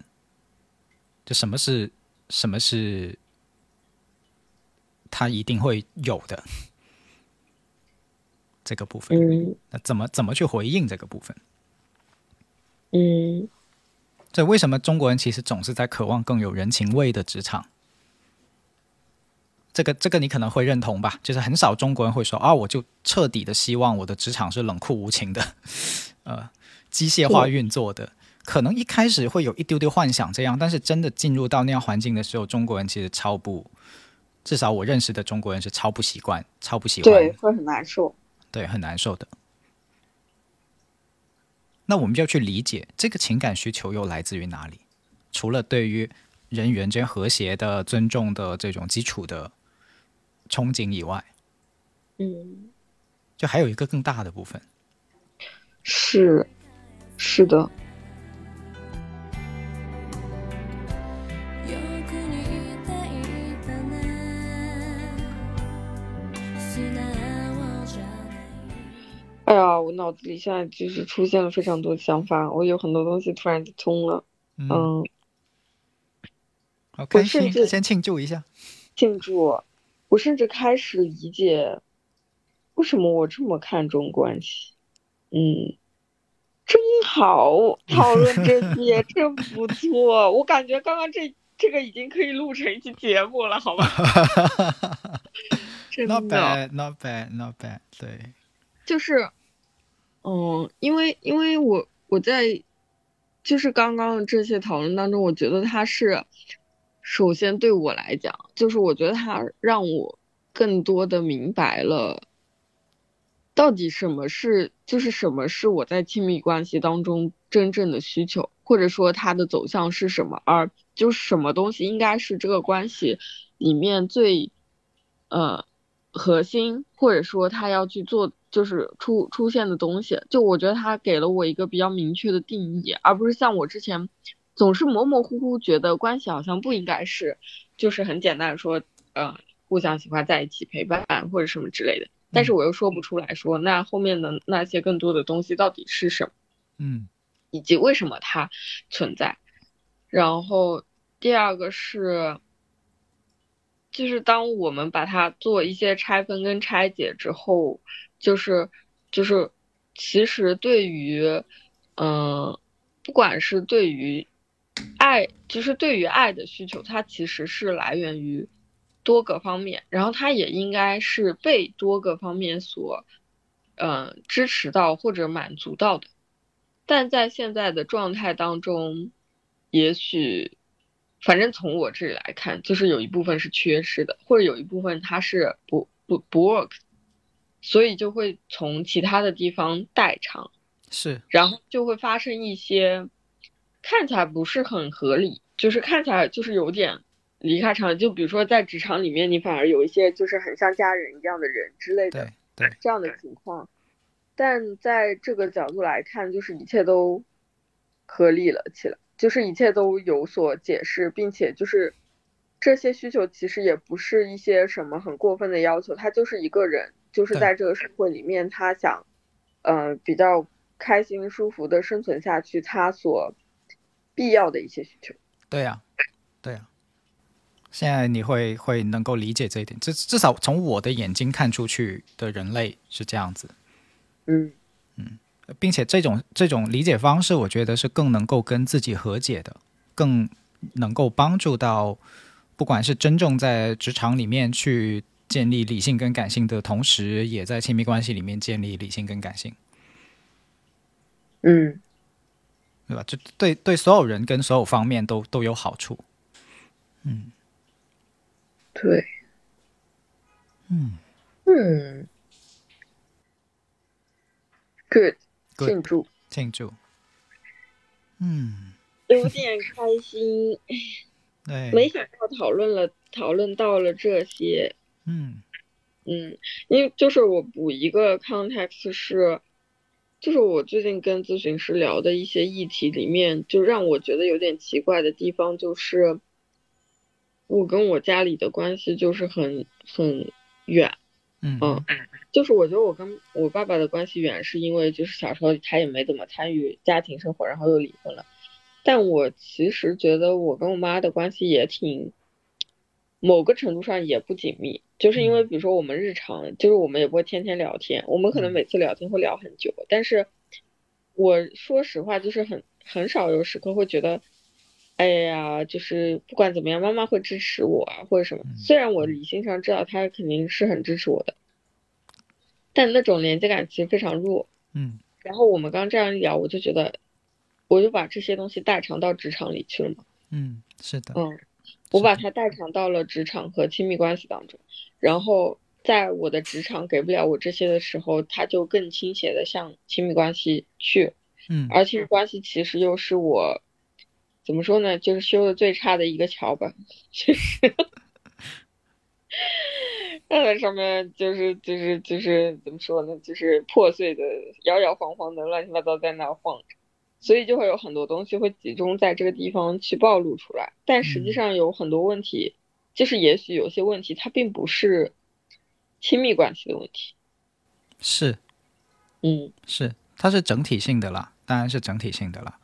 就什么是什么是他一定会有的 这个部分，嗯那怎么怎么去回应这个部分？嗯这为什么中国人其实总是在渴望更有人情味的职场？这个这个你可能会认同吧？就是很少中国人会说啊，我就彻底的希望我的职场是冷酷无情的，呃，机械化运作的。可能一开始会有一丢丢幻想这样，但是真的进入到那样环境的时候，中国人其实超不，至少我认识的中国人是超不习惯、超不喜欢对，会很难受。对，很难受的。那我们就要去理解这个情感需求又来自于哪里？除了对于人与人之间和谐的、尊重的这种基础的憧憬以外，嗯，就还有一个更大的部分。是是的，よく似ていたね素直じゃない哎呀，我脑子里现在就是出现了非常多的想法，我有很多东西突然就通了。嗯，嗯，好开心，甚至先庆祝一下。庆祝， 我甚至开始理解为什么我这么看重关系。嗯，真好，讨论这 些真不错。我感觉刚刚这这个已经可以录成一期节目了，好吧？真的。not bad, not bad。对，就是，嗯，因为因为我我在就是刚刚这些讨论当中，我觉得它是，首先对我来讲，就是我觉得它让我更多的明白了，到底什么是就是什么是我在亲密关系当中真正的需求，或者说它的走向是什么，而就什么东西应该是这个关系里面最，呃。核心，或者说他要去做，就是出出现的东西，就我觉得他给了我一个比较明确的定义，而不是像我之前总是模模糊糊觉得关系好像不应该是，就是很简单地说，呃，互相喜欢在一起陪伴或者什么之类的，但是我又说不出来说，那后面的那些更多的东西到底是什么，嗯以及为什么它存在。然后第二个是。就是当我们把它做一些拆分跟拆解之后，就是就是，其实对于，嗯、不管是对于爱，其实对于爱的需求，它其实是来源于多个方面，然后它也应该是被多个方面所，嗯、支持到或者满足到的。但在现在的状态当中，也许。反正从我这里来看，就是有一部分是缺失的，或者有一部分它是不不不 work，所以就会从其他的地方代偿，是，然后就会发生一些看起来不是很合理，就是看起来就是有点离开常理。就比如说在职场里面，你反而有一些就是很像家人一样的人之类的对对，这样的情况，但在这个角度来看，就是一切都合理了起来。就是一切都有所解释，并且就是这些需求其实也不是一些什么很过分的要求，他就是一个人，就是在这个社会里面，他想，呃，比较开心舒服的生存下去，他所必要的一些需求。对呀、对呀、现在你会会能够理解这一点，至至少从我的眼睛看出去的人类是这样子。嗯。并且这种这种理解方式，我觉得是更能够跟自己和解的，更能够帮助到，不管是真正在职场里面去建立理性跟感性的同时，也在亲密关系里面建立理性跟感性，嗯对吧？就对对所有人跟所有方面都都有好处。嗯。对，嗯。嗯，good，Good 庆祝，庆祝。嗯，有点开心，对，没想到讨论了讨论到了这些。嗯。嗯，因为就是我补一个 context 是，就是我最近跟咨询师聊的一些议题里面，就让我觉得有点奇怪的地方，就是我跟我家里的关系就是很很远，嗯嗯，就是我觉得我跟我爸爸的关系远，是因为就是小时候他也没怎么参与家庭生活，然后又离婚了。但我其实觉得我跟我妈的关系也挺，某个程度上也不紧密，就是因为比如说我们日常，就是我们也不会天天聊天，我们可能每次聊天会聊很久，但是我说实话，就是很很少有时刻会觉得，哎呀，就是不管怎么样，妈妈会支持我啊，或者什么。虽然我理性上知道她肯定是很支持我的，但那种连接感其实非常弱。嗯。然后我们刚这样一聊，我就觉得，我就把这些东西代偿到职场里去了嘛。嗯，是的。嗯。我把它代偿到了职场和亲密关系当中，然后在我的职场给不了我这些的时候，它就更倾斜的向亲密关系去，嗯，而亲密关系其实又是我怎么说呢，就是修的最差的一个桥吧，就是，那在上面就是就是就是怎么说呢，就是破碎的、摇摇晃晃的、乱七八糟在那晃着。所以就会有很多东西会集中在这个地方去暴露出来，但实际上有很多问题，就是也许有些问题它并不是亲密关系的问题，是，嗯，是，它是整体性的啦，当然是整体性的啦。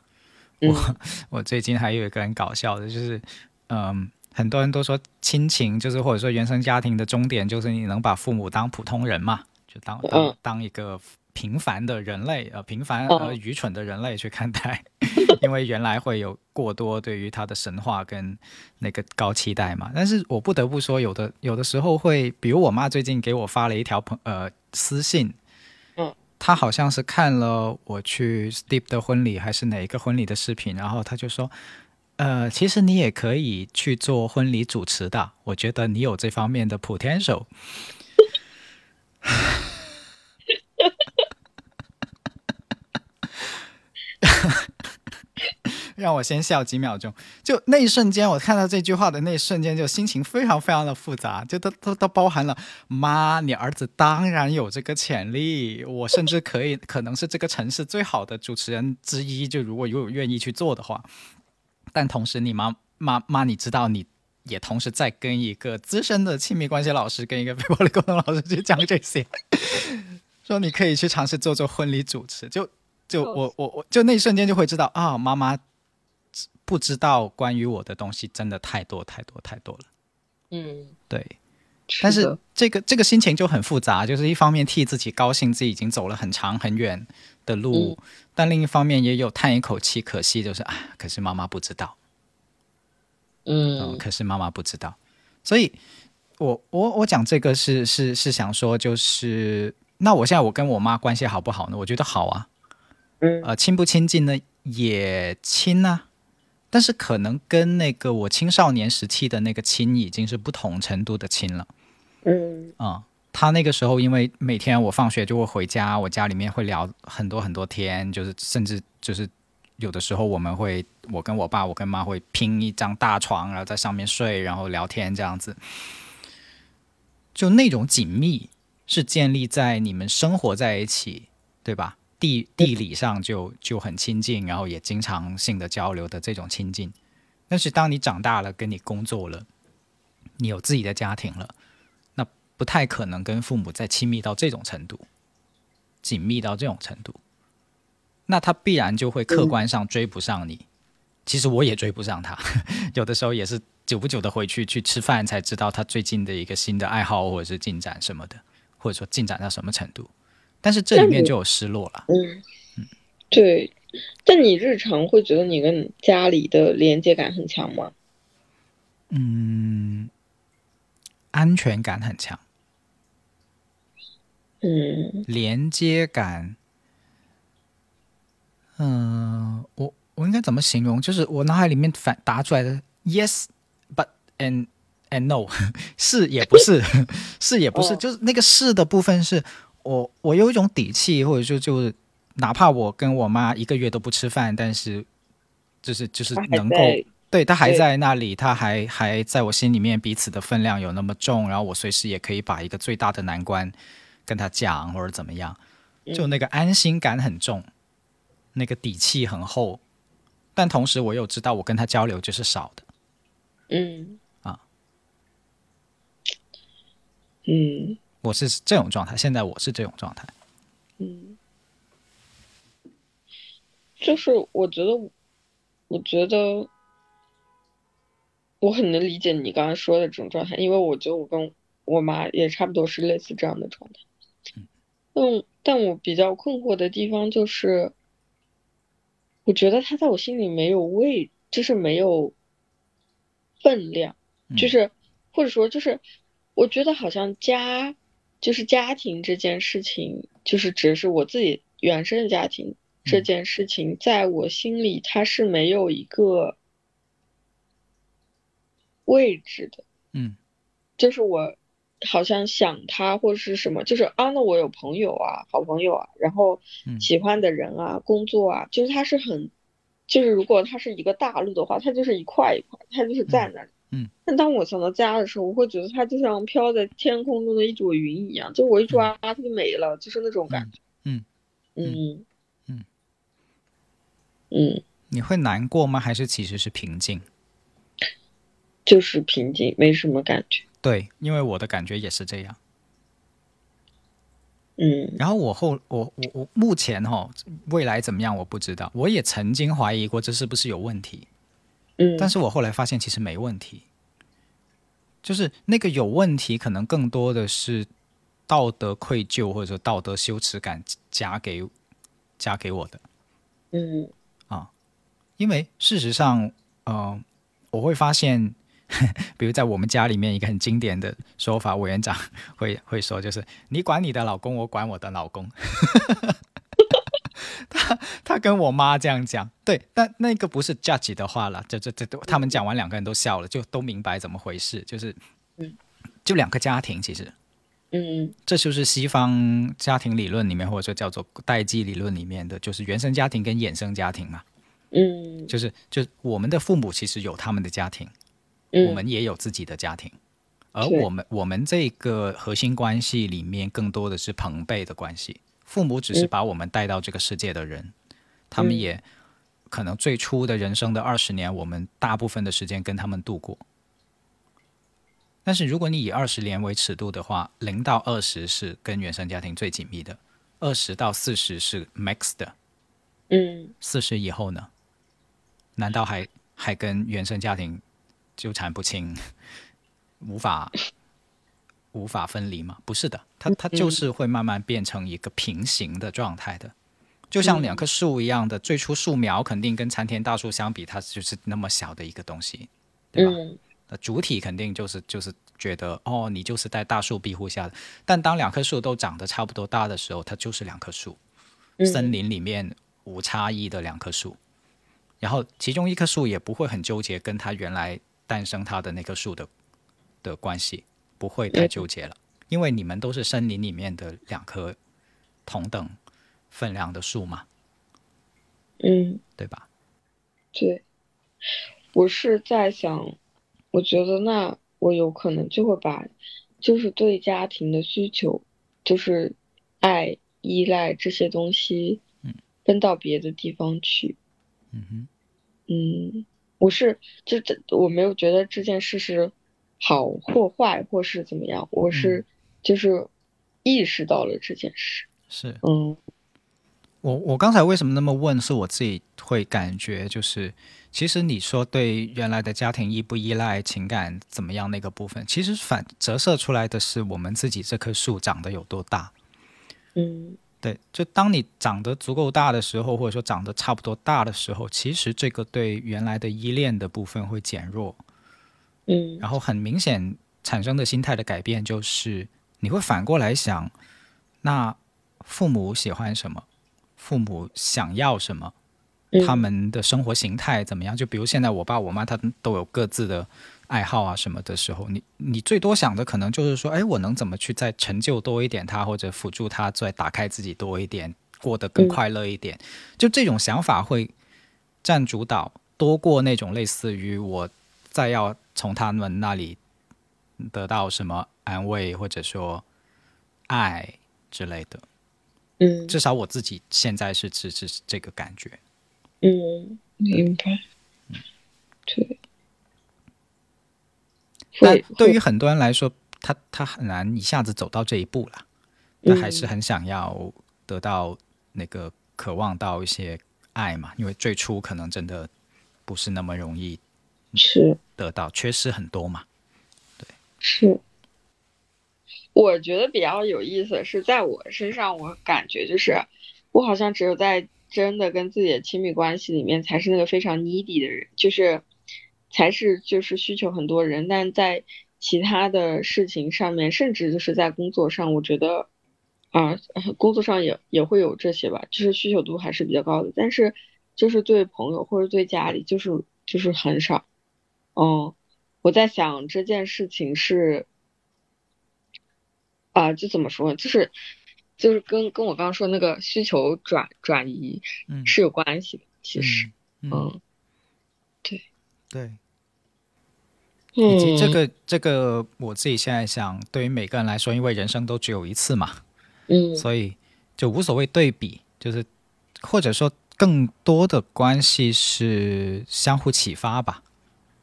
我我最近还有一个很搞笑的，就是嗯，很多人都说亲情就是或者说原生家庭的终点就是你能把父母当普通人嘛，就当当当一个。平凡的人类，呃，平凡而愚蠢的人类去看待，因为原来会有过多对于他的神话跟那个高期待嘛。但是我不得不说，有的有的时候会，比如我妈最近给我发了一条朋呃私信，嗯，她好像是看了我去 Steve 的婚礼还是哪一个婚礼的视频，然后她就说，呃，其实你也可以去做婚礼主持的，我觉得你有这方面的 potential。让我先笑几秒钟，就那一瞬间，我看到这句话的那一瞬间，就心情非常非常的复杂，就都都都包含了妈，你儿子当然有这个潜力，我甚至可以可能是这个城市最好的主持人之一，就如果有愿意去做的话。但同时，你妈妈妈，你知道，你也同时在跟一个资深的亲密关系老师，跟一个 非暴力沟通老师去讲这些，说你可以去尝试做做婚礼主持，就。就我我我就那一瞬间就会知道啊，妈妈不知道关于我的东西真的太多太多太多了。嗯，对。但是这个这个心情就很复杂，就是一方面替自己高兴，自己已经走了很长很远的路，但另一方面也有叹一口气，可惜就是啊，可是妈妈不知道。嗯，可是妈妈不知道，所以我我我讲这个是是是想说，就是那我现在我跟我妈关系好不好呢？我觉得好啊。嗯呃，亲不亲近呢？也亲呐，但是可能跟那个我青少年时期的那个亲已经是不同程度的亲了。嗯，啊，他那个时候因为每天我放学就会回家，我家里面会聊很多很多天，就是甚至就是有的时候我们会，我跟我爸，我跟妈会拼一张大床，然后在上面睡，然后聊天这样子，就那种紧密是建立在你们生活在一起，对吧？地地理上就就很亲近，然后也经常性的交流的这种亲近，但是当你长大了，跟你工作了，你有自己的家庭了，那不太可能跟父母再亲密到这种程度，紧密到这种程度，那他必然就会客观上追不上你。其实我也追不上他，有的时候也是久不久的回去去吃饭，才知道他最近的一个新的爱好或者是进展什么的，或者说进展到什么程度。但是这里面就有失落了。嗯嗯，对。但你日常会觉得你跟家里的连接感很强吗？嗯，安全感很强。嗯，连接感，嗯，我我应该怎么形容？就是我脑海里面反答出来的，yes，but and and no，是也不是，是也不是，就是那个是的部分是。我我有一种底气，或者说就是，哪怕我跟我妈一个月都不吃饭，但是就是就是能够对她还在那里，她还还在我心里面，彼此的分量有那么重，然后我随时也可以把一个最大的难关跟她讲，或者怎么样，就那个安心感很重，那个底气很厚，但同时我又知道我跟她交流就是少的，嗯。啊，嗯。我是这种状态，现在我是这种状态。嗯，就是我觉得，我觉得，我我很能理解你刚才说的这种状态，因为我觉得我跟我妈也差不多是类似这样的状态。嗯但我比较困惑的地方就是，我觉得他在我心里没有位，就是没有分量，就是或者说就是，我觉得好像家就是家庭这件事情，就是只是我自己原生的家庭这件事情，在我心里它是没有一个。位置的，嗯，就是我好像想他或者是什么，就是啊，那我有朋友啊，好朋友啊，然后喜欢的人啊，工作啊，就是他是很，就是如果他是一个大陆的话，他就是一块一块，他就是在那里，嗯。但当我想到家的时候，我会觉得它就像飘在天空中的一朵云一样，就我一抓它就没了，就是那种感觉，嗯嗯嗯嗯。你会难过吗？还是其实是平静？就是平静，没什么感觉。对，因为我的感觉也是这样。嗯，然后我后我我我目前哈，未来怎么样我不知道。我也曾经怀疑过这是不是有问题。嗯，但是我后来发现其实没问题。就是那个有问题，可能更多的是道德愧疚或者说道德羞耻感加给加给我的。嗯，啊，因为事实上，呃，我会发现。比如在我们家里面，一个很经典的说法，委员长会会说，就是你管你的老公，我管我的老公。他 他跟我妈这样讲，对，但那个不是 judge 的话了，这这这都他们讲完，两个人都笑了，就都明白怎么回事，就是，就两个家庭，其实，嗯，这就是西方家庭理论里面，或者说叫做代际理论里面的，就是原生家庭跟衍生家庭嘛，嗯，就是就我们的父母其实有他们的家庭。我们也有自己的家庭，而我们我们这个核心关系里面更多的是朋辈的关系。父母只是把我们带到这个世界的人，他们也可能最初的人生的二十年，我们大部分的时间跟他们度过。但是如果你以二十年为尺度的话，零到二十是跟原生家庭最紧密的，二十到四十是 max 的，嗯，四十以后呢？难道还还跟原生家庭？纠缠不清，无法无法分离吗？不是的，它它就是会慢慢变成一个平行的状态的，就像两棵树一样的。最初树苗肯定跟参天大树相比，它就是那么小的一个东西，对吧？那主体肯定就是就是觉得哦，你就是在大树庇护下的。但当两棵树都长得差不多大的时候，它就是两棵树，森林里面无差异的两棵树。然后其中一棵树也不会很纠结，跟它原来。诞生它的那棵树的的关系不会太纠结了，因为你们都是森林里面的两棵同等分量的树嘛，嗯，对吧？对，我是在想，我觉得那我有可能就会把就是对家庭的需求，就是爱、依赖这些东西，嗯，分到别的地方去，嗯哼，嗯。我是就这，我没有觉得这件事是好或坏，或是怎么样。我是就是意识到了这件事。是，嗯，我我刚才为什么那么问？是我自己会感觉，就是其实你说对原来的家庭依不依赖、情感怎么样那个部分，其实反折射出来的是我们自己这棵树长得有多大。嗯。对，就当你长得足够大的时候，或者说长得差不多大的时候，其实这个对原来的依恋的部分会减弱，嗯，然后很明显产生的心态的改变就是，你会反过来想，那父母喜欢什么，父母想要什么，他们的生活形态怎么样？就比如现在我爸我妈他都有各自的。爱好啊什么的时候，你你最多想的可能就是说，哎，我能怎么去再成就多一点他，或者辅助他再打开自己多一点，过得更快乐一点。就这种想法会占主导，多过那种类似于我再要从他们那里得到什么安慰或者说爱之类的。嗯，至少我自己现在是是是这个感觉。嗯，明白。嗯，对。但对于很多人来说，他他很难一下子走到这一步了。他还是很想要得到那个渴望到一些爱嘛，因为最初可能真的不是那么容易。是。得到，缺失很多嘛。对。是，我觉得比较有意思是，在我身上，我感觉就是我好像只有在真的跟自己的亲密关系里面，才是那个非常 needy 的人，就是才是就是需求很多人，但在其他的事情上面，甚至就是在工作上，我觉得啊，工作上也也会有这些吧，就是需求度还是比较高的，但是就是对朋友或者对家里，就是就是很少，嗯。我在想这件事情是，啊，就怎么说，就是就是跟跟我刚刚说那个需求转转移是有关系的，其实，嗯，对对，以及这个这个我自己现在想，对于每个人来说，因为人生都只有一次嘛，嗯，所以就无所谓对比，就是或者说更多的关系是相互启发吧。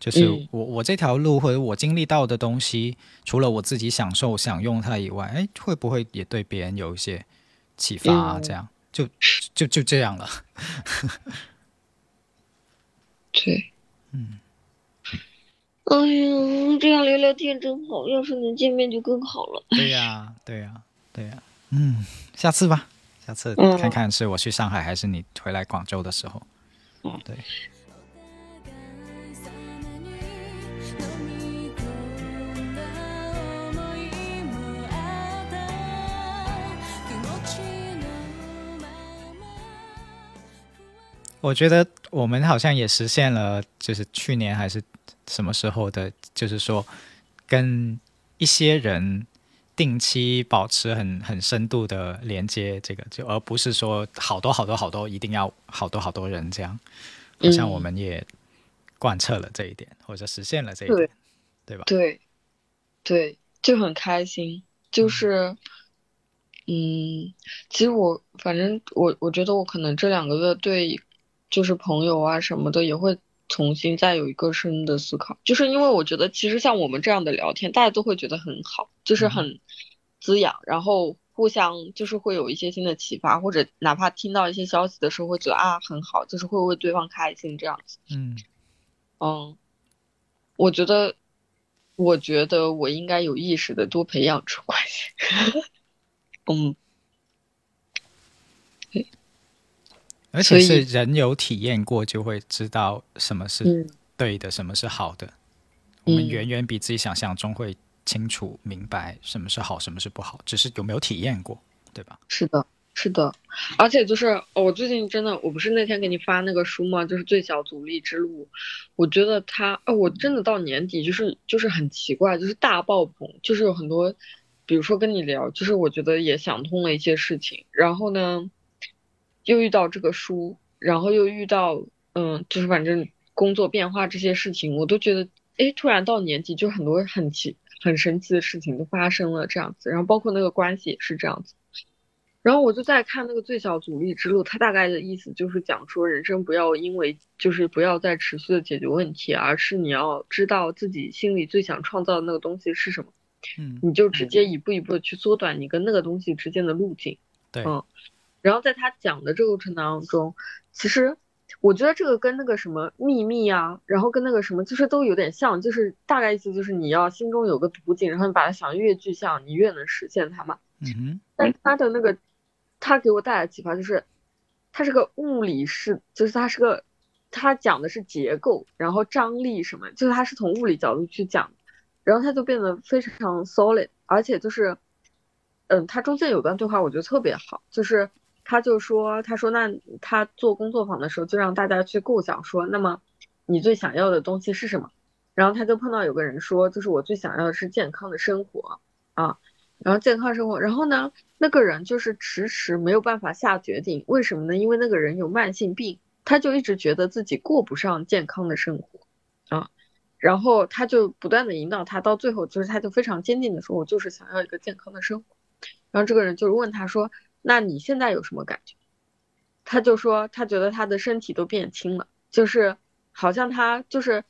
就是我我这条路或者我经历到的东西，除了我自己享受享用它以外，哎，会不会也对别人有一些启发？啊？这样就就就这样了。对，嗯。哎呀，这样聊聊天真好，要是能见面就更好了。对呀，对呀，对呀。嗯，下次吧，下次看看是我去上海还是你回来广州的时候。嗯，对。我觉得我们好像也实现了，就是去年还是什么时候的，就是说跟一些人定期保持很很深度的连接，这个就而不是说好多好多好多一定要好多好多人这样，好像我们也贯彻了这一点，或者实现了这一点，对吧？对，对，就很开心，就是。嗯，其实我反正我我觉得我可能这两个月对，就是朋友啊什么的也会重新再有一个深的思考，就是因为我觉得其实像我们这样的聊天，大家都会觉得很好，就是很滋养，然后互相就是会有一些新的启发，或者哪怕听到一些消息的时候会觉得啊很好，就是会为对方开心这样子。嗯嗯，我觉得我觉得我应该有意识的多培养出关系。嗯，而且是人有体验过就会知道什么是对的，什么是好的。我们远远比自己想象中会清楚明白什么是好，什么是不好，只是有没有体验过，对吧？是的，是的。而且就是哦我最近真的，我不是那天给你发那个书吗？就是《最小阻力之路》，我觉得它，哦，我真的到年底就是就是很奇怪，就是大爆棚，就是有很多。比如说跟你聊，就是我觉得也想通了一些事情，然后呢，又遇到这个书，然后又遇到，嗯，就是反正工作变化这些事情，我都觉得，哎，突然到年底就很多很奇、很神奇的事情都发生了这样子，然后包括那个关系也是这样子，然后我就在看那个最小阻力之路，它大概的意思就是讲说，人生不要因为就是不要再持续的解决问题，而是你要知道自己心里最想创造的那个东西是什么。嗯，你就直接一步一步的去缩短你跟那个东西之间的路径。对，嗯，然后在他讲的这个过程当中，其实我觉得这个跟那个什么秘密啊，然后跟那个什么，就是都有点像，就是大概意思就是你要心中有个途径，然后你把它想越具象，你越能实现它嘛。嗯哼。但他的那个，他给我带来启发就是，他是个物理式，就是他是个，他讲的是结构，然后张力什么，就是他是从物理角度去讲。然后他就变得非常 solid，而且就是，嗯，他中间有段对话我觉得特别好，就是他就说，他说那他做工作坊的时候就让大家去构想说，那么你最想要的东西是什么？然后他就碰到有个人说，就是我最想要的是健康的生活啊，然后健康生活，然后呢，那个人就是迟迟没有办法下决定，为什么呢？因为那个人有慢性病，他就一直觉得自己过不上健康的生活啊。然后他就不断的引导他，到最后就是他就非常坚定的说：“我就是想要一个健康的生活。”然后这个人就问他说：“那你现在有什么感觉？”他就说他觉得他的身体都变轻了，就是好像他就是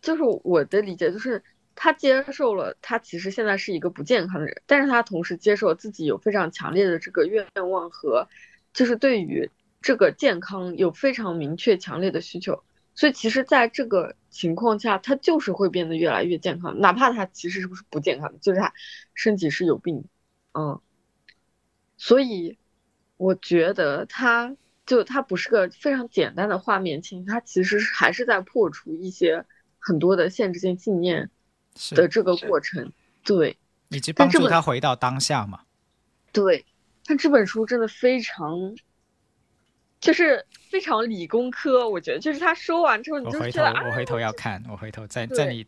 就是我的理解就是他接受了他其实现在是一个不健康的人，但是他同时接受自己有非常强烈的这个愿望和就是对于这个健康有非常明确强烈的需求。所以其实在这个情况下，他就是会变得越来越健康，哪怕他其实是不是不健康，就是他身体是有病，嗯，所以我觉得他就他不是个非常简单的画面清，他其实还是在破除一些很多的限制性信念的这个过程，对，以及帮助他回到当下嘛，对，但这本书真的非常。就是非常理工科，我觉得就是他说完之后，你就觉得我回头要看，我回头在在你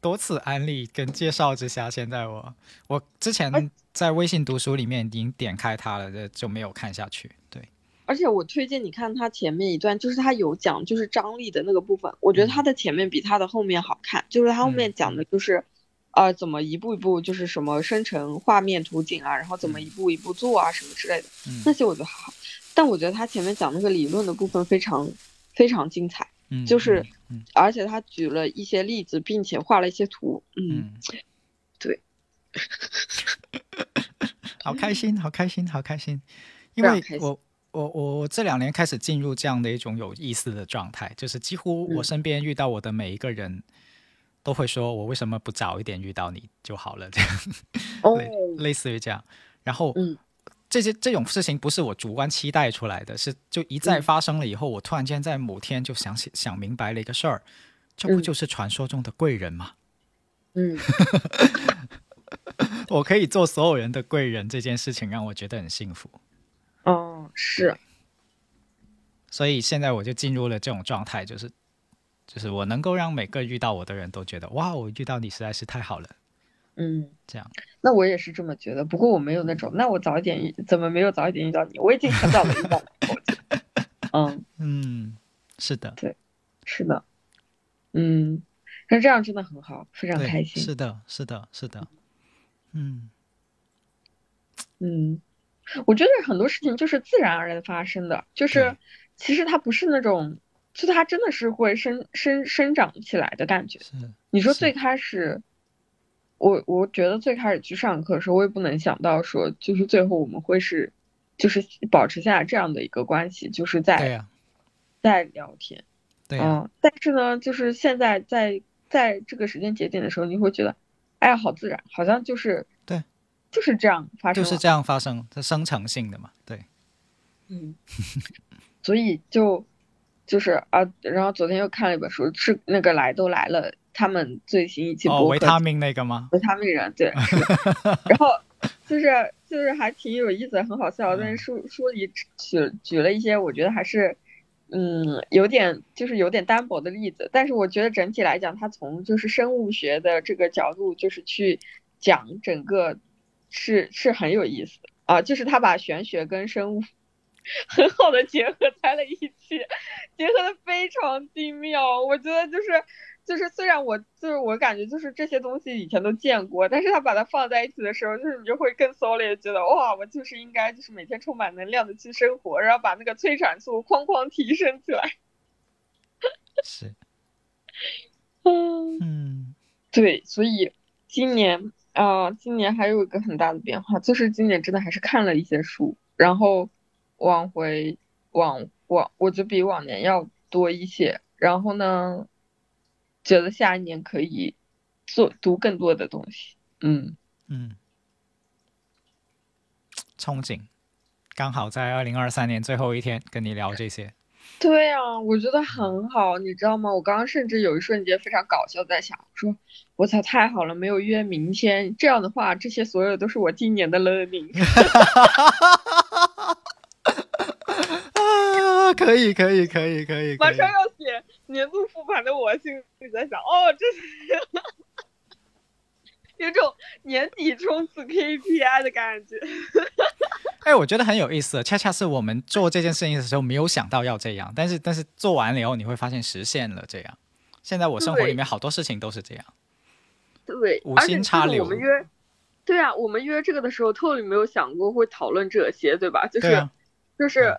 多次安利跟介绍之下，现在我我之前在微信读书里面已经点开它了，就就没有看下去。对，而且我推荐你看它前面一段，就是它有讲就是张力的那个部分，我觉得它的前面比它的后面好看，就是它后面讲的就是，呃，怎么一步一步就是什么生成画面图景啊，然后怎么一步一步做啊什么之类的，那些我觉得还好。但我觉得他前面讲那个理论的部分非常非常精彩，嗯，就是，而且他举了一些例子，并且画了一些图，嗯，对，好开心，好开心，好开心，因为我我我我这两年开始进入这样的一种有意思的状态，就是几乎我身边遇到我的每一个人都会说，我为什么不早一点遇到你就好了，这样，哦，类似于这样，然后，嗯。这些这种事情不是我主观期待出来的，是就一再发生了以后，我突然间在某天就想起想明白了一个事儿，这不就是传说中的贵人吗？嗯，我可以做所有人的贵人，这件事情让我觉得很幸福。哦，是。所以现在我就进入了这种状态，就是就是我能够让每个遇到我的人都觉得，哇，我遇到你实在是太好了。嗯，这样，那我也是这么觉得。不过我没有那种，那我早一点遇，怎么没有早一点遇到你？我已经很早的遇到了。嗯嗯，是的，对，是的，嗯，那这样真的很好，非常开心。是的，是的，是的，嗯 嗯，我觉得很多事情就是自然而然发生的，就是其实它不是那种，就它真的是会生生生长起来的感觉。你说最开始。我我觉得最开始去上课的时候，我也不能想到说，就是最后我们会是，就是保持下来这样的一个关系，就是在在聊天，对嗯，但是呢，就是现在在在这个时间节点的时候，你会觉得，哎呀，好自然，好像就是对，就是这样发生，就是这样发生，它生成性的嘛，对，嗯，所以就就是啊，然后昨天又看了一本书，是那个来都来了。他们最新一期维他命那个吗？维他命人，对。然后就是就是还挺有意思，很好笑。但是书书里举举了一些我觉得还是嗯有点就是有点单薄的例子，但是我觉得整体来讲，他从就是生物学的这个角度就是去讲整个是是很有意思啊，就是他把玄学跟生物 很好的结合在了一起，结合的非常精妙。我觉得就是。就是虽然我就是我感觉就是这些东西以前都见过，但是他把它放在一起的时候，就是你就会更 solid，觉得哇，我就是应该就是每天充满能量的去生活，然后把那个催产素哐哐提升起来。是，嗯嗯，对，所以今年啊，今年还有一个很大的变化，就是今年真的还是看了一些书，然后往回往往，我就比往年要多一些，然后呢。觉得下一年可以做读更多的东西，嗯嗯，憧憬，刚好在二零二三年最后一天跟你聊这些。对啊，我觉得很好，你知道吗？我刚刚甚至有一瞬间非常搞笑，在想说，我操，太好了，没有约明天。这样的话，这些所有都是我今年的 learning。啊，可以，可以，可以，可以，马上要写。年度复盘的我心里在想，哦，这是 有种年底冲刺 KPI 的感觉。哎，我觉得很有意思，恰恰是我们做这件事情的时候没有想到要这样，但是但是做完了以后，你会发现实现了这样。现在我生活里面好多事情都是这样。对，五星插柳。我们约，对啊，我们约这个的时候，特里没有想过会讨论这些，对吧？就是，就是。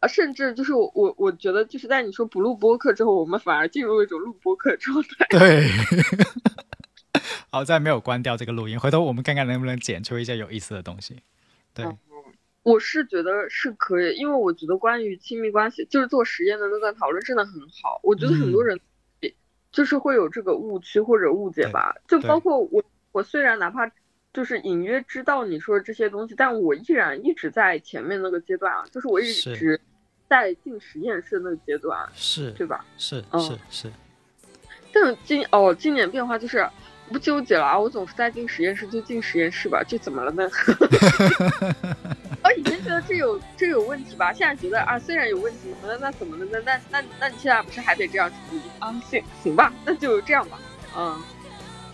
啊，甚至就是我我我觉得就是在你说不录播客之后，我们反而进入一种录播客状态。对，好在没有关掉这个录音，回头我们看看能不能剪出一些有意思的东西。对，我是觉得是可以，因为我觉得关于亲密关系，就是做实验的那段讨论真的很好。我觉得很多人就是会有这个误区或者误解吧，就包括我，我虽然哪怕就是隐约知道你说的这些东西，但我依然一直在前面那个阶段啊，就是我一直在进实验室那个阶段，是对吧？是是是。但是今哦，今年变化就是。不纠结了啊！我总是在进实验室就进实验室吧，这怎么了呢？我以前觉得这有这有问题吧，现在觉得啊，虽然有问题，那那怎么了？那那那那你现在不是还得这样处理啊？行行吧，那就这样吧。嗯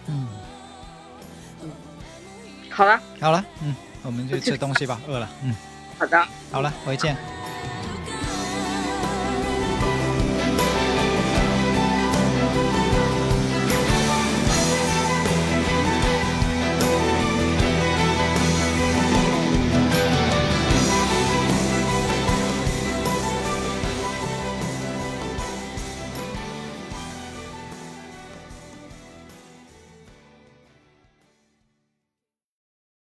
嗯嗯，好了好了，嗯，我们就吃东西吧，饿了。嗯，好的，好了，回见。